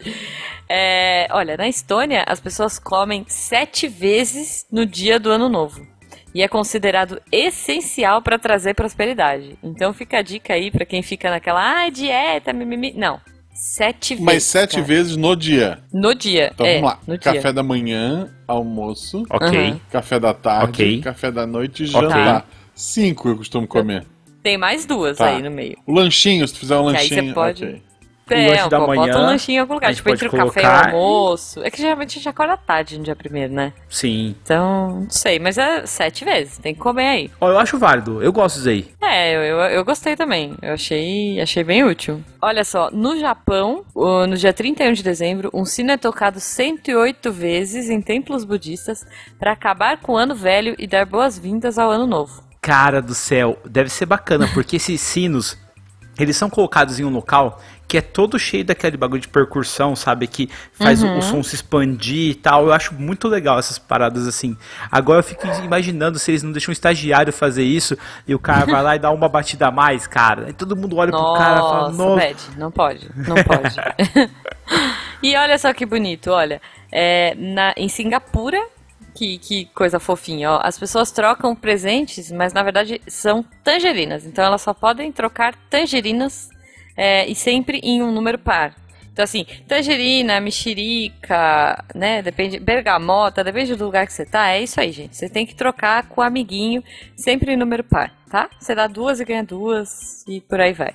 Speaker 1: É, olha, na Estônia, as pessoas comem sete vezes no dia do ano novo. E é considerado essencial para trazer prosperidade. Então fica a dica aí pra quem fica naquela, ai, dieta, mimimi. Não. Sete vezes.
Speaker 2: Mas sete
Speaker 1: cara.
Speaker 2: vezes no dia.
Speaker 1: No dia.
Speaker 2: Então
Speaker 1: é,
Speaker 2: vamos lá.
Speaker 1: No dia.
Speaker 2: Café da manhã, almoço,
Speaker 3: Ok.
Speaker 2: Café da tarde,
Speaker 3: Ok.
Speaker 2: café da noite e jantar. Cinco eu costumo comer.
Speaker 1: Tem mais duas
Speaker 2: Tá.
Speaker 1: aí no meio.
Speaker 2: O lanchinho, se tu fizer um
Speaker 1: Que aí você
Speaker 2: lanchinho.
Speaker 1: pode-
Speaker 2: ok.
Speaker 1: É,
Speaker 3: lanche da
Speaker 1: pô, bota
Speaker 3: manhã,
Speaker 1: um lanchinho em algum lugar. Tipo, entre o café e o
Speaker 3: colocar-
Speaker 1: almoço. É que geralmente a gente acorda tarde no dia primeiro, né?
Speaker 3: Sim.
Speaker 1: Então, não sei, mas é sete vezes, tem que comer aí.
Speaker 3: Ó, eu acho válido, eu gosto disso aí.
Speaker 1: É, eu, eu, eu gostei também. Eu achei, achei bem útil. Olha só, no Japão, no dia 31 de dezembro, um sino é tocado 108 vezes em templos budistas para acabar com o ano velho e dar boas-vindas ao ano novo.
Speaker 3: Cara do céu, deve ser bacana, porque esses sinos eles são colocados em um local que é todo cheio daquele bagulho de percussão, sabe? Que faz o, o som se expandir e tal. Eu acho muito legal essas paradas assim. Agora eu fico imaginando se eles não deixam um estagiário fazer isso e o cara vai lá e dá uma batida a mais, cara. E todo mundo olha pro cara e fala,
Speaker 1: Nossa,
Speaker 3: nossa.
Speaker 1: Bad, não pode, não pode. e olha só que bonito, olha. É, na, em Singapura, que, que coisa fofinha, ó. As pessoas trocam presentes, mas na verdade são tangerinas. Então elas só podem trocar tangerinas é, e sempre em um número par. Então, assim, tangerina, mexerica, né? Depende. Bergamota, depende do lugar que você tá. É isso aí, gente. Você tem que trocar com o amiguinho, sempre em número par, tá? Você dá duas e ganha duas e por aí vai.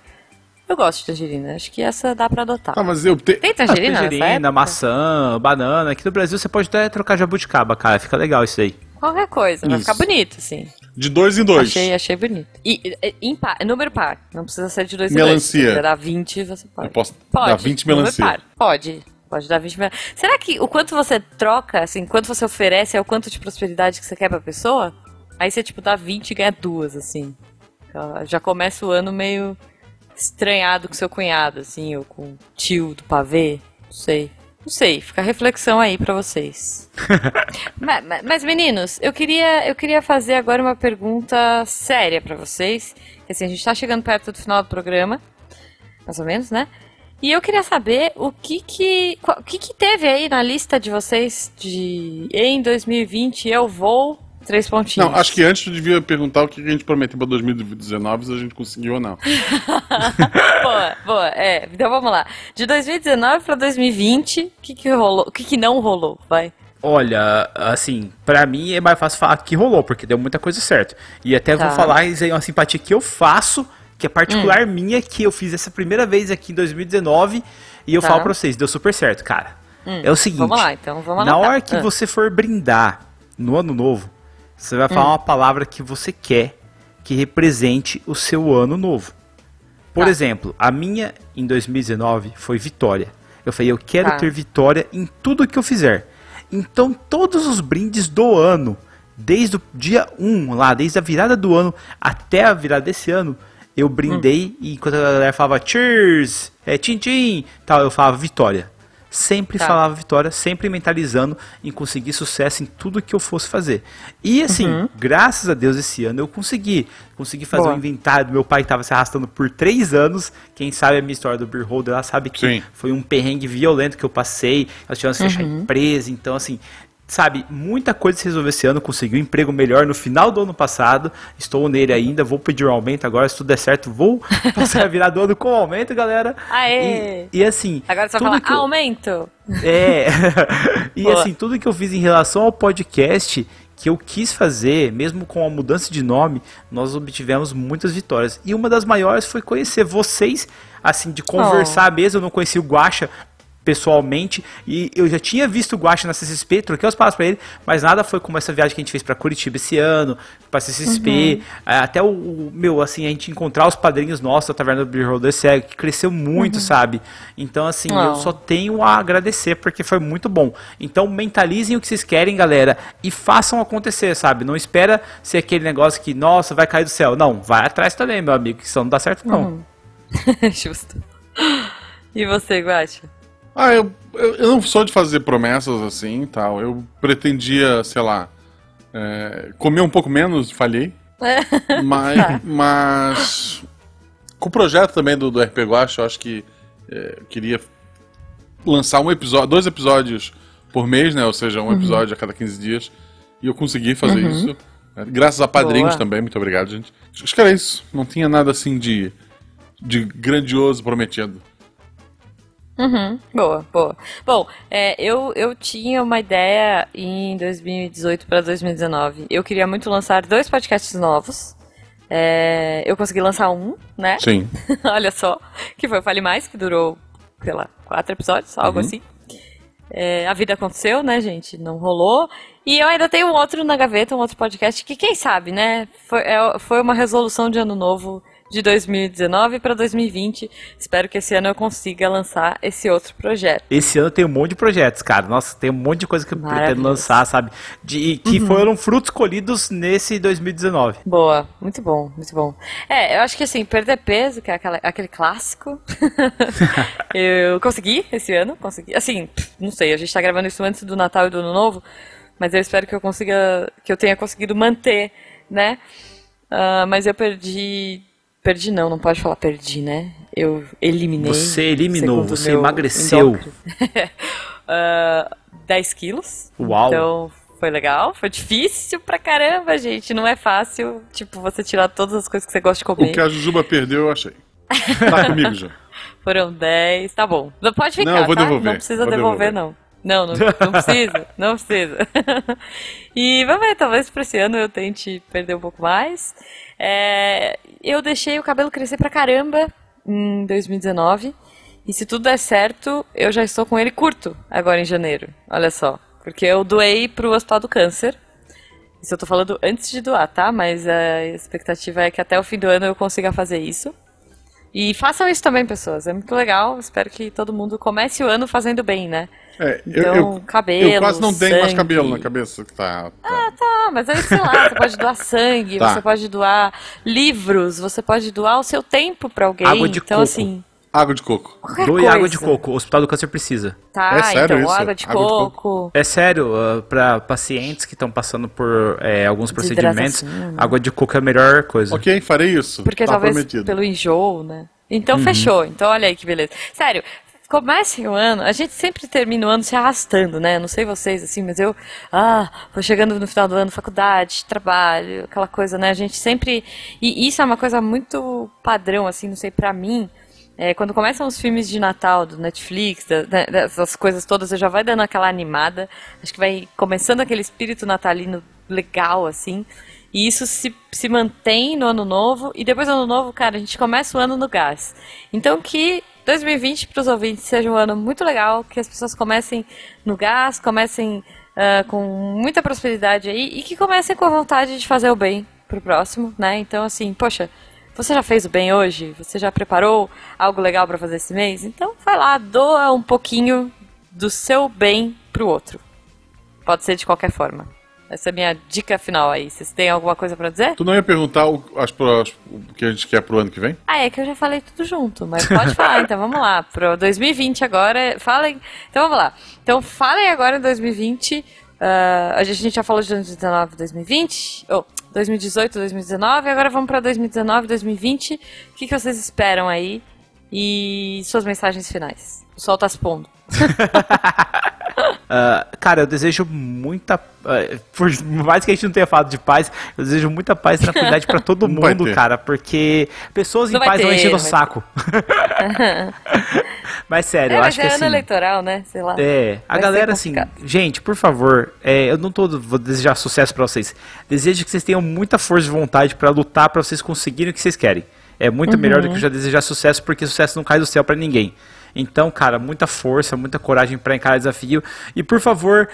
Speaker 1: Eu gosto de tangerina. Acho que essa dá pra adotar.
Speaker 2: Ah, mas eu te...
Speaker 1: Tem tangerina? nessa
Speaker 3: Tangerina, maçã, banana. Aqui no Brasil você pode até trocar jabuticaba, cara. Fica legal isso aí.
Speaker 1: Qualquer coisa, vai
Speaker 2: Isso.
Speaker 1: ficar bonito, assim.
Speaker 2: De dois em dois.
Speaker 1: Achei, achei bonito. E, e, em par, número par. Não precisa ser de dois em
Speaker 2: Melancia.
Speaker 1: dois. Se quiser dar 20, você pode.
Speaker 2: Eu posso
Speaker 1: pode.
Speaker 2: dar 20
Speaker 1: número
Speaker 2: melancia.
Speaker 1: par. Pode. Pode dar 20 melancia. Será que o quanto você troca, assim, quanto você oferece é o quanto de prosperidade que você quer pra pessoa? Aí você, tipo, dá 20 e ganha duas, assim. Então, Já começa o ano meio estranhado com seu cunhado, assim, ou com o tio do pavê. Não sei. Não sei, fica a reflexão aí pra vocês. mas, mas- mas, meninos, eu queria, eu queria fazer agora uma pergunta séria pra vocês. Que, Assim, a gente tá chegando perto do final do programa, mais ou menos, né? E eu queria saber o que que, o que que teve aí na lista de vocês de em 2020 eu vou três pontinhos.
Speaker 2: Não, acho que antes eu devia perguntar o que a gente prometeu pra 2019, se a gente conseguiu ou não.
Speaker 1: boa, boa. É, então vamos lá. De 2019 pra 2020, o que que rolou? O que que não rolou? Vai.
Speaker 3: Olha, assim, pra mim é mais fácil falar que rolou, porque deu muita coisa certo. E até
Speaker 1: Tá.
Speaker 3: vou falar isso aí, uma simpatia que eu faço, que é particular minha, que eu fiz essa primeira vez aqui em 2019, e eu
Speaker 1: Tá.
Speaker 3: falo pra vocês, deu super certo, cara. é o seguinte,
Speaker 1: Vamos lá, então, vamos
Speaker 3: na
Speaker 1: anotar.
Speaker 3: hora que
Speaker 1: Ah.
Speaker 3: você for brindar no ano novo, você vai
Speaker 1: Hum.
Speaker 3: falar uma palavra que você quer que represente o seu ano novo. Por
Speaker 1: Tá.
Speaker 3: exemplo, a minha em 2019 foi vitória. Eu falei, eu quero
Speaker 1: Tá.
Speaker 3: ter vitória em tudo que eu fizer. Então, todos os brindes do ano, desde o dia 1 lá, desde a virada do ano até a virada desse ano, eu brindei e enquanto a galera falava cheers, é tchim tchim, tal, eu falava vitória. Sempre
Speaker 1: Tá.
Speaker 3: falava vitória, sempre mentalizando em conseguir sucesso em tudo que eu fosse fazer. E assim, graças a Deus esse ano eu consegui. Consegui fazer
Speaker 1: Boa.
Speaker 3: um inventário do meu pai que estava se arrastando por três anos. Quem sabe a minha história do Beer Holder lá sabe que
Speaker 2: Sim.
Speaker 3: foi um perrengue violento que eu passei. Nós tivemos que fechar a empresa. Então, assim, sabe, muita coisa se resolveu esse ano. Consegui um emprego melhor no final do ano passado. Estou nele ainda. Vou pedir um aumento agora. Se tudo der certo, vou passar a virar do ano com aumento, galera.
Speaker 1: Aê!
Speaker 3: E, e assim.
Speaker 1: Agora você vai falar
Speaker 3: eu-
Speaker 1: aumento.
Speaker 3: é. e
Speaker 1: Boa.
Speaker 3: assim, tudo que eu fiz em relação ao podcast que eu quis fazer, mesmo com a mudança de nome, nós obtivemos muitas vitórias. E uma das maiores foi conhecer vocês, assim, de conversar mesmo. Eu não conheci o Guaxa pessoalmente e eu já tinha visto o Guaxa na CCSP, troquei os passos pra ele, mas nada foi como essa viagem que a gente fez pra Curitiba esse ano, pra CCSP, eh, até o, o- meu, assim, a gente encontrar os padrinhos nossos da Taverna do Beer Holder Cego, que cresceu muito, sabe? Então, assim, eu só tenho a agradecer porque foi muito bom. Então mentalizem o que vocês querem, galera, e façam acontecer, sabe? Não espera ser aquele negócio que, nossa, vai cair do céu. Não, vai atrás também, meu amigo, que isso não dá certo não.
Speaker 1: Justo. E você, Guacha?
Speaker 2: Ah, eu, eu, não sou de fazer promessas assim e tal. Eu pretendia, sei lá, é, comer um pouco menos, falhei. mas, mas com o projeto também do, do RP Guacha, eu acho que é, eu queria lançar um episódio, dois episódios por mês, né? Ou seja, um episódio a cada 15 dias. E eu consegui fazer isso. É, Graças a padrinhos
Speaker 1: Boa.
Speaker 2: também, muito obrigado, gente. Acho que era isso. Não tinha nada assim de, de grandioso prometido.
Speaker 1: Boa, boa. Bom, é, eu, eu tinha uma ideia em 2018 para 2019. Eu queria muito lançar dois podcasts novos. É, eu consegui lançar um, né?
Speaker 2: Sim.
Speaker 1: Olha só, que foi o Fale Mais, que durou, sei lá, quatro episódios, algo assim. É, a vida aconteceu, né, gente? Não rolou. E eu ainda tenho um outro na gaveta, um outro podcast, que quem sabe, né? Foi, é- foi uma resolução de ano novo de 2019 para 2020. Espero que esse ano eu consiga lançar esse outro projeto.
Speaker 3: Esse ano tem um monte de projetos, cara. Nossa, tem um monte de coisa que eu pretendo lançar, sabe? De, que uhum. foram frutos colhidos nesse 2019.
Speaker 1: Boa, muito bom, muito bom. É, eu acho que assim, perder peso, que é aquela, aquele clássico, eu consegui esse ano, consegui. Assim, não sei, a gente tá gravando isso antes do Natal e do Ano Novo, mas eu espero que eu consiga, que eu tenha conseguido manter, né? Uh, mas eu perdi Perdi não, não pode falar perdi, né? Eu eliminei.
Speaker 3: Você eliminou, você emagreceu.
Speaker 1: uh, 10 quilos.
Speaker 3: Uau.
Speaker 1: Então foi legal, foi difícil pra caramba, gente. Não é fácil, tipo, você tirar todas as coisas que você gosta de comer.
Speaker 2: O que a Jujuba perdeu, eu achei. Tá comigo já.
Speaker 1: Foram 10, tá bom. Não pode ficar, não, vou tá? Devolver. Não precisa vou devolver, devolver, não. Não, não, não precisa, não precisa. e vamos ver, talvez pra esse ano eu tente perder um pouco mais. É, eu deixei o cabelo crescer pra caramba em 2019. E se tudo der certo, eu já estou com ele curto agora em janeiro. Olha só. Porque eu doei pro Hospital do Câncer. Isso eu tô falando antes de doar, tá? Mas a expectativa é que até o fim do ano eu consiga fazer isso. E façam isso também, pessoas. É muito legal. Espero que todo mundo comece o ano fazendo bem, né?
Speaker 2: É, então, eu, eu, cabelo. Eu quase não tenho sangue. mais cabelo na cabeça. Tá,
Speaker 1: tá. Ah, tá. Mas aí, sei lá, você pode doar sangue, tá. você pode doar livros, você pode doar o seu tempo para alguém.
Speaker 3: Água de
Speaker 1: então,
Speaker 3: coco.
Speaker 1: assim.
Speaker 2: Água de coco.
Speaker 3: Doe água de coco. O Hospital do Câncer precisa.
Speaker 1: Tá, é sério então, isso? água de, água coco. de coco.
Speaker 3: É sério, uh, para pacientes que estão passando por é, alguns procedimentos, água de coco é a melhor coisa.
Speaker 2: Ok, farei isso.
Speaker 1: Porque tá talvez prometido. pelo enjoo, né? Então uhum. fechou. Então olha aí que beleza. Sério, comecem o ano, a gente sempre termina o ano se arrastando, né? Não sei vocês, assim, mas eu, ah, vou chegando no final do ano, faculdade, trabalho, aquela coisa, né? A gente sempre. E isso é uma coisa muito padrão, assim, não sei, pra mim. É, quando começam os filmes de Natal do Netflix, da, da, dessas coisas todas, eu já vai dando aquela animada. Acho que vai começando aquele espírito natalino legal, assim. E isso se, se mantém no ano novo. E depois do ano novo, cara, a gente começa o ano no gás. Então que 2020 para os ouvintes seja um ano muito legal, que as pessoas comecem no gás, comecem uh, com muita prosperidade aí e que comecem com a vontade de fazer o bem pro próximo, né? Então, assim, poxa, você já fez o bem hoje? Você já preparou algo legal para fazer esse mês? Então, vai lá, doa um pouquinho do seu bem pro outro. Pode ser de qualquer forma. Essa é a minha dica final aí. Vocês têm alguma coisa para dizer?
Speaker 2: Tu não ia perguntar o, as, as, o que a gente quer pro ano que vem?
Speaker 1: Ah, é que eu já falei tudo junto, mas pode falar, então vamos lá. Pro 2020 agora, falem. Então vamos lá. Então falem agora em 2020. Uh, a gente já falou de 2019, 2020. Oh, 2018, 2019. Agora vamos para 2019, 2020. O que, que vocês esperam aí? E suas mensagens finais. O sol tá se pondo.
Speaker 3: Uh, cara, eu desejo muita. Uh, por mais que a gente não tenha falado de paz, eu desejo muita paz e tranquilidade para todo mundo, cara, porque pessoas não em paz ter, vão encher o saco. mas sério, é, eu acho
Speaker 1: é
Speaker 3: que
Speaker 1: ano
Speaker 3: assim.
Speaker 1: eleitoral, né? Sei lá.
Speaker 3: É, a galera assim, gente, por favor, é, eu não tô vou desejar sucesso para vocês. Desejo que vocês tenham muita força de vontade para lutar para vocês conseguirem o que vocês querem. É muito uhum. melhor do que eu já desejar sucesso, porque sucesso não cai do céu para ninguém. Então, cara, muita força, muita coragem para encarar o desafio. E por favor,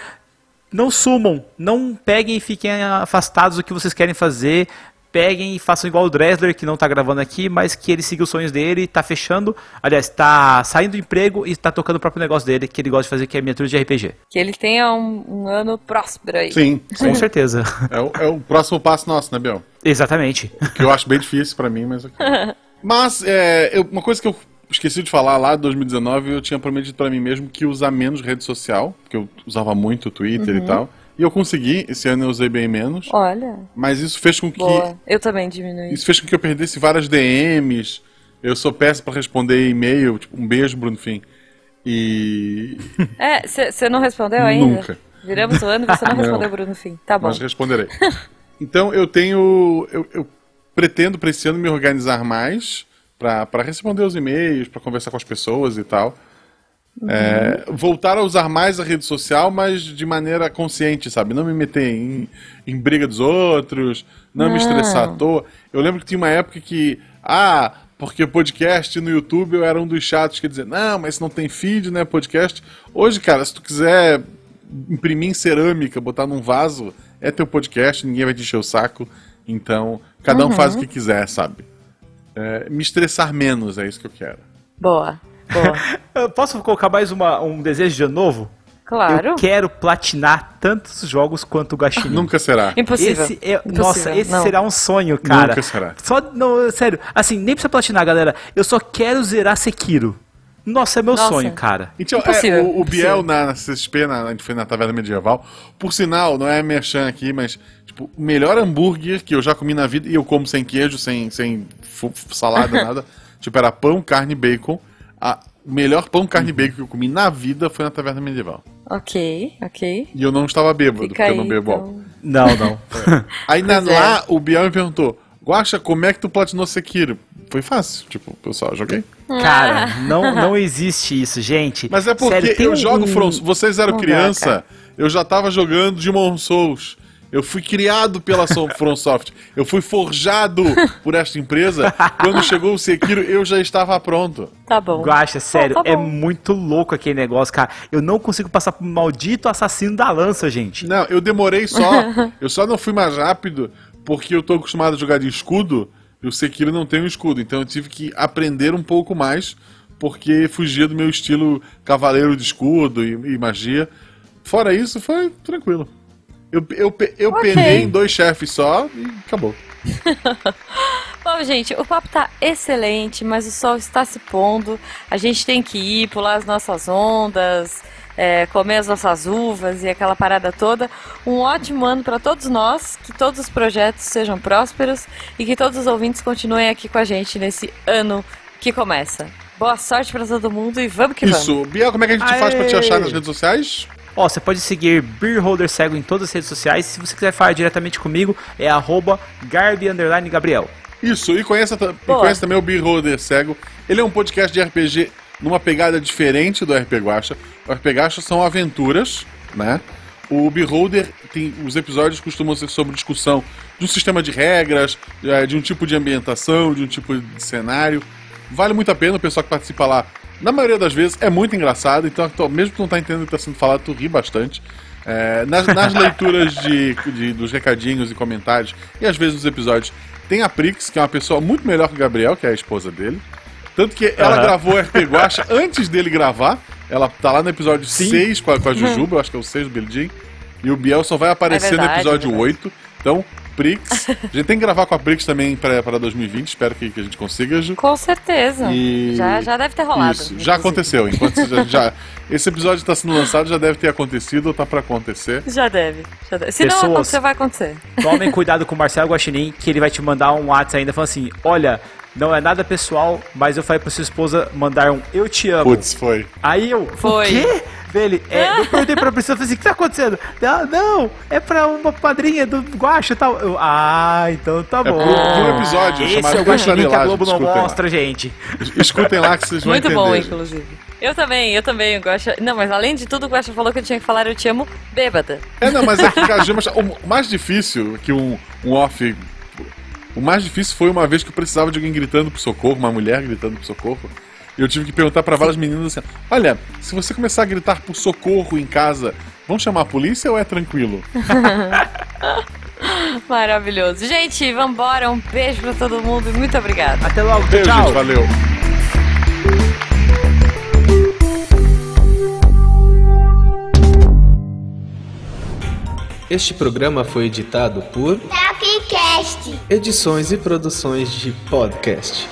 Speaker 3: não sumam, não peguem e fiquem afastados do que vocês querem fazer. Peguem e façam igual o Dresler, que não está gravando aqui, mas que ele seguiu os sonhos dele, está fechando, aliás, está saindo do emprego e está tocando o próprio negócio dele, que ele gosta de fazer, que é miniatura de RPG.
Speaker 1: Que ele tenha um, um ano próspero aí.
Speaker 2: Sim,
Speaker 3: com certeza.
Speaker 2: É o, é o, próximo passo nosso, né, Bel?
Speaker 3: Exatamente.
Speaker 2: Que eu acho bem difícil para mim, mas... Mas, é, eu, uma coisa que eu esqueci de falar lá, em 2019, eu tinha prometido para mim mesmo que usar menos rede social, porque eu usava muito o Twitter uhum. e tal. E eu consegui, esse ano eu usei bem menos.
Speaker 1: Olha.
Speaker 2: Mas isso fez com que.
Speaker 1: Boa. Eu também diminui.
Speaker 2: Isso fez com que eu perdesse várias DMs. Eu sou péssimo para responder e-mail. Tipo, um beijo, Bruno Fim. E.
Speaker 1: É, você não respondeu ainda?
Speaker 2: Nunca.
Speaker 1: Viramos o ano e você não, não respondeu, Bruno Fim. Tá bom.
Speaker 2: Mas responderei. então eu tenho. Eu, eu pretendo para esse ano me organizar mais para responder os e-mails, para conversar com as pessoas e tal. Uhum. É, voltar a usar mais a rede social, mas de maneira consciente, sabe? Não me meter em, em briga dos outros, não, não me estressar à toa. Eu lembro que tinha uma época que, ah, porque podcast no YouTube eu era um dos chatos que dizia, não, mas não tem feed, né, podcast. Hoje, cara, se tu quiser imprimir em cerâmica, botar num vaso, é teu podcast, ninguém vai te encher o saco. Então, cada um faz o uhum. que quiser, sabe? É, me estressar menos, é isso que eu quero.
Speaker 1: Boa, boa.
Speaker 3: Posso colocar mais uma, um desejo de ano novo?
Speaker 1: Claro.
Speaker 3: Eu quero platinar tantos jogos quanto o Guaxinim.
Speaker 2: Nunca será.
Speaker 1: Impossível.
Speaker 3: Esse é,
Speaker 1: Impossível.
Speaker 3: nossa, esse
Speaker 1: Não.
Speaker 3: será um sonho, cara.
Speaker 2: Nunca será.
Speaker 3: Só, não, sério, assim, nem precisa platinar, galera. Eu só quero zerar Sekiro. Nossa, é meu
Speaker 1: Nossa.
Speaker 3: sonho, cara.
Speaker 2: Então, é, o, o Biel na, na CSP, na, a gente foi na Taverna Medieval. Por sinal, não é merchan aqui, mas tipo, o melhor hambúrguer que eu já comi na vida, e eu como sem queijo, sem, sem salada, nada. Tipo, era pão, carne e bacon. A, o melhor pão, carne e
Speaker 1: Uhum.
Speaker 2: bacon que eu comi na vida foi na Taverna Medieval.
Speaker 1: Ok, ok.
Speaker 2: E eu não estava bêbado,
Speaker 1: Fica
Speaker 2: porque eu não bebo
Speaker 1: então.
Speaker 2: álcool.
Speaker 3: Não, não.
Speaker 2: Aí na,
Speaker 1: é.
Speaker 2: lá, o Biel me perguntou, Guaxa, como é que tu platinou Sekiro? Foi fácil, tipo, eu só joguei.
Speaker 3: Cara, não, não existe isso, gente.
Speaker 2: Mas é porque
Speaker 3: Sério,
Speaker 2: eu
Speaker 3: um-
Speaker 2: jogo From Vocês eram
Speaker 1: Não dá,
Speaker 2: criança,
Speaker 1: cara.
Speaker 2: eu já tava jogando Demon Souls. Eu fui criado pela From Soft. Eu fui forjado por esta empresa. Quando chegou o Sekiro, eu já estava pronto.
Speaker 1: Tá bom.
Speaker 3: Guaxa, sério,
Speaker 1: Tá bom.
Speaker 3: é muito louco aquele negócio, cara. Eu não consigo passar pro maldito assassino da lança, gente.
Speaker 2: Não, eu demorei só. eu só não fui mais rápido porque eu tô acostumado a jogar de escudo e o Sekiro não tem um escudo. Então eu tive que aprender um pouco mais porque fugia do meu estilo cavaleiro de escudo e, e magia. Fora isso, foi tranquilo. Eu, eu, eu
Speaker 1: Ok.
Speaker 2: penei em dois chefes só e acabou.
Speaker 1: Bom, gente, o papo tá excelente, mas o sol está se pondo. A gente tem que ir, pular as nossas ondas, é, comer as nossas uvas e aquela parada toda. Um ótimo ano para todos nós, que todos os projetos sejam prósperos e que todos os ouvintes continuem aqui com a gente nesse ano que começa. Boa sorte para todo mundo e vamos que vamos.
Speaker 2: Isso. Biel, como é que a gente faz pra te
Speaker 3: Aê!
Speaker 2: achar nas redes sociais?
Speaker 3: Ó, você pode seguir Beer Holder Cego em todas as redes sociais. Se você quiser falar diretamente comigo, é arroba Garbi underline Gabriel.
Speaker 2: Isso, e conheça, ta- e conheça também o Beholder Cego. Ele é um podcast de RPG numa pegada diferente do RPG Guacha. O RPG Guacha são aventuras, né? O Beholder tem os episódios costumam ser sobre discussão de um sistema de regras, eh, de um tipo de ambientação, de um tipo de cenário. Vale muito a pena o pessoal que participa lá. Na maioria das vezes é muito engraçado, então mesmo que tu não tá entendendo o que está sendo falado, tu ri bastante. É, nas, nas leituras de, de- dos recadinhos e comentários, e às vezes nos episódios, tem a Prix, que é uma pessoa muito melhor que o Gabriel, que é a esposa dele. Tanto que ela
Speaker 3: Aham.
Speaker 2: gravou o RP Guacha antes dele gravar. Ela tá lá no episódio
Speaker 3: Sim.
Speaker 2: 6 com a, com a Jujuba, eu acho que é o 6 do Billy Jean. E o Biel só vai aparecer
Speaker 1: É verdade,
Speaker 2: no episódio
Speaker 1: é verdade.
Speaker 2: 8. Então, Prix. A gente tem que gravar com a Prix também pra, pra 2020. Espero que, que a gente consiga, Ju.
Speaker 1: Com certeza.
Speaker 2: E-
Speaker 1: Já, já deve ter rolado.
Speaker 2: Isso, já aconteceu. Enquanto já, já- esse episódio está sendo lançado, já deve ter acontecido ou tá pra acontecer.
Speaker 1: Já deve. Já deve. Se não
Speaker 3: Pessoas-
Speaker 1: acontecer, vai acontecer.
Speaker 3: Tomem cuidado com o Marcelo Guaxinim, que ele vai te mandar um WhatsApp ainda falando assim: Olha, não é nada pessoal, mas eu falei pra sua esposa mandar um Eu te amo.
Speaker 2: Putz, foi.
Speaker 3: Aí eu,
Speaker 1: Foi.
Speaker 3: o quê? Dele, é, eu perguntei pra Priscila, falei assim, o que tá acontecendo? Ela, não, é pra uma padrinha do Guacha e tal. Eu, ah, então tá
Speaker 2: É
Speaker 3: bom.
Speaker 2: pro, pro episódio
Speaker 3: Esse
Speaker 2: chamado
Speaker 3: é o Guaxinim que a Globo não
Speaker 2: escutem lá.
Speaker 3: mostra, gente.
Speaker 2: Escutem lá que vocês vão
Speaker 1: Muito
Speaker 2: entender.
Speaker 1: bom,
Speaker 2: gente.
Speaker 1: inclusive. Eu também, eu também, Guaxa. Não, mas além de tudo, o Guaxa falou que eu tinha que falar eu te amo bêbada.
Speaker 2: É, não, mas é que Caju, mas o mais difícil que um, um off. O mais difícil foi uma vez que eu precisava de alguém gritando pro socorro, uma mulher gritando pro socorro. E eu tive que perguntar pra várias meninas assim: Olha, se você começar a gritar por socorro em casa, vão chamar a polícia ou é tranquilo?
Speaker 1: Maravilhoso. Gente, vambora. Um beijo pra todo mundo e muito obrigada.
Speaker 3: Até logo,
Speaker 2: Beijo,
Speaker 3: tchau.
Speaker 2: gente, valeu.
Speaker 4: Este programa foi editado por
Speaker 5: Tapcast.
Speaker 4: Edições e Produções de Podcast.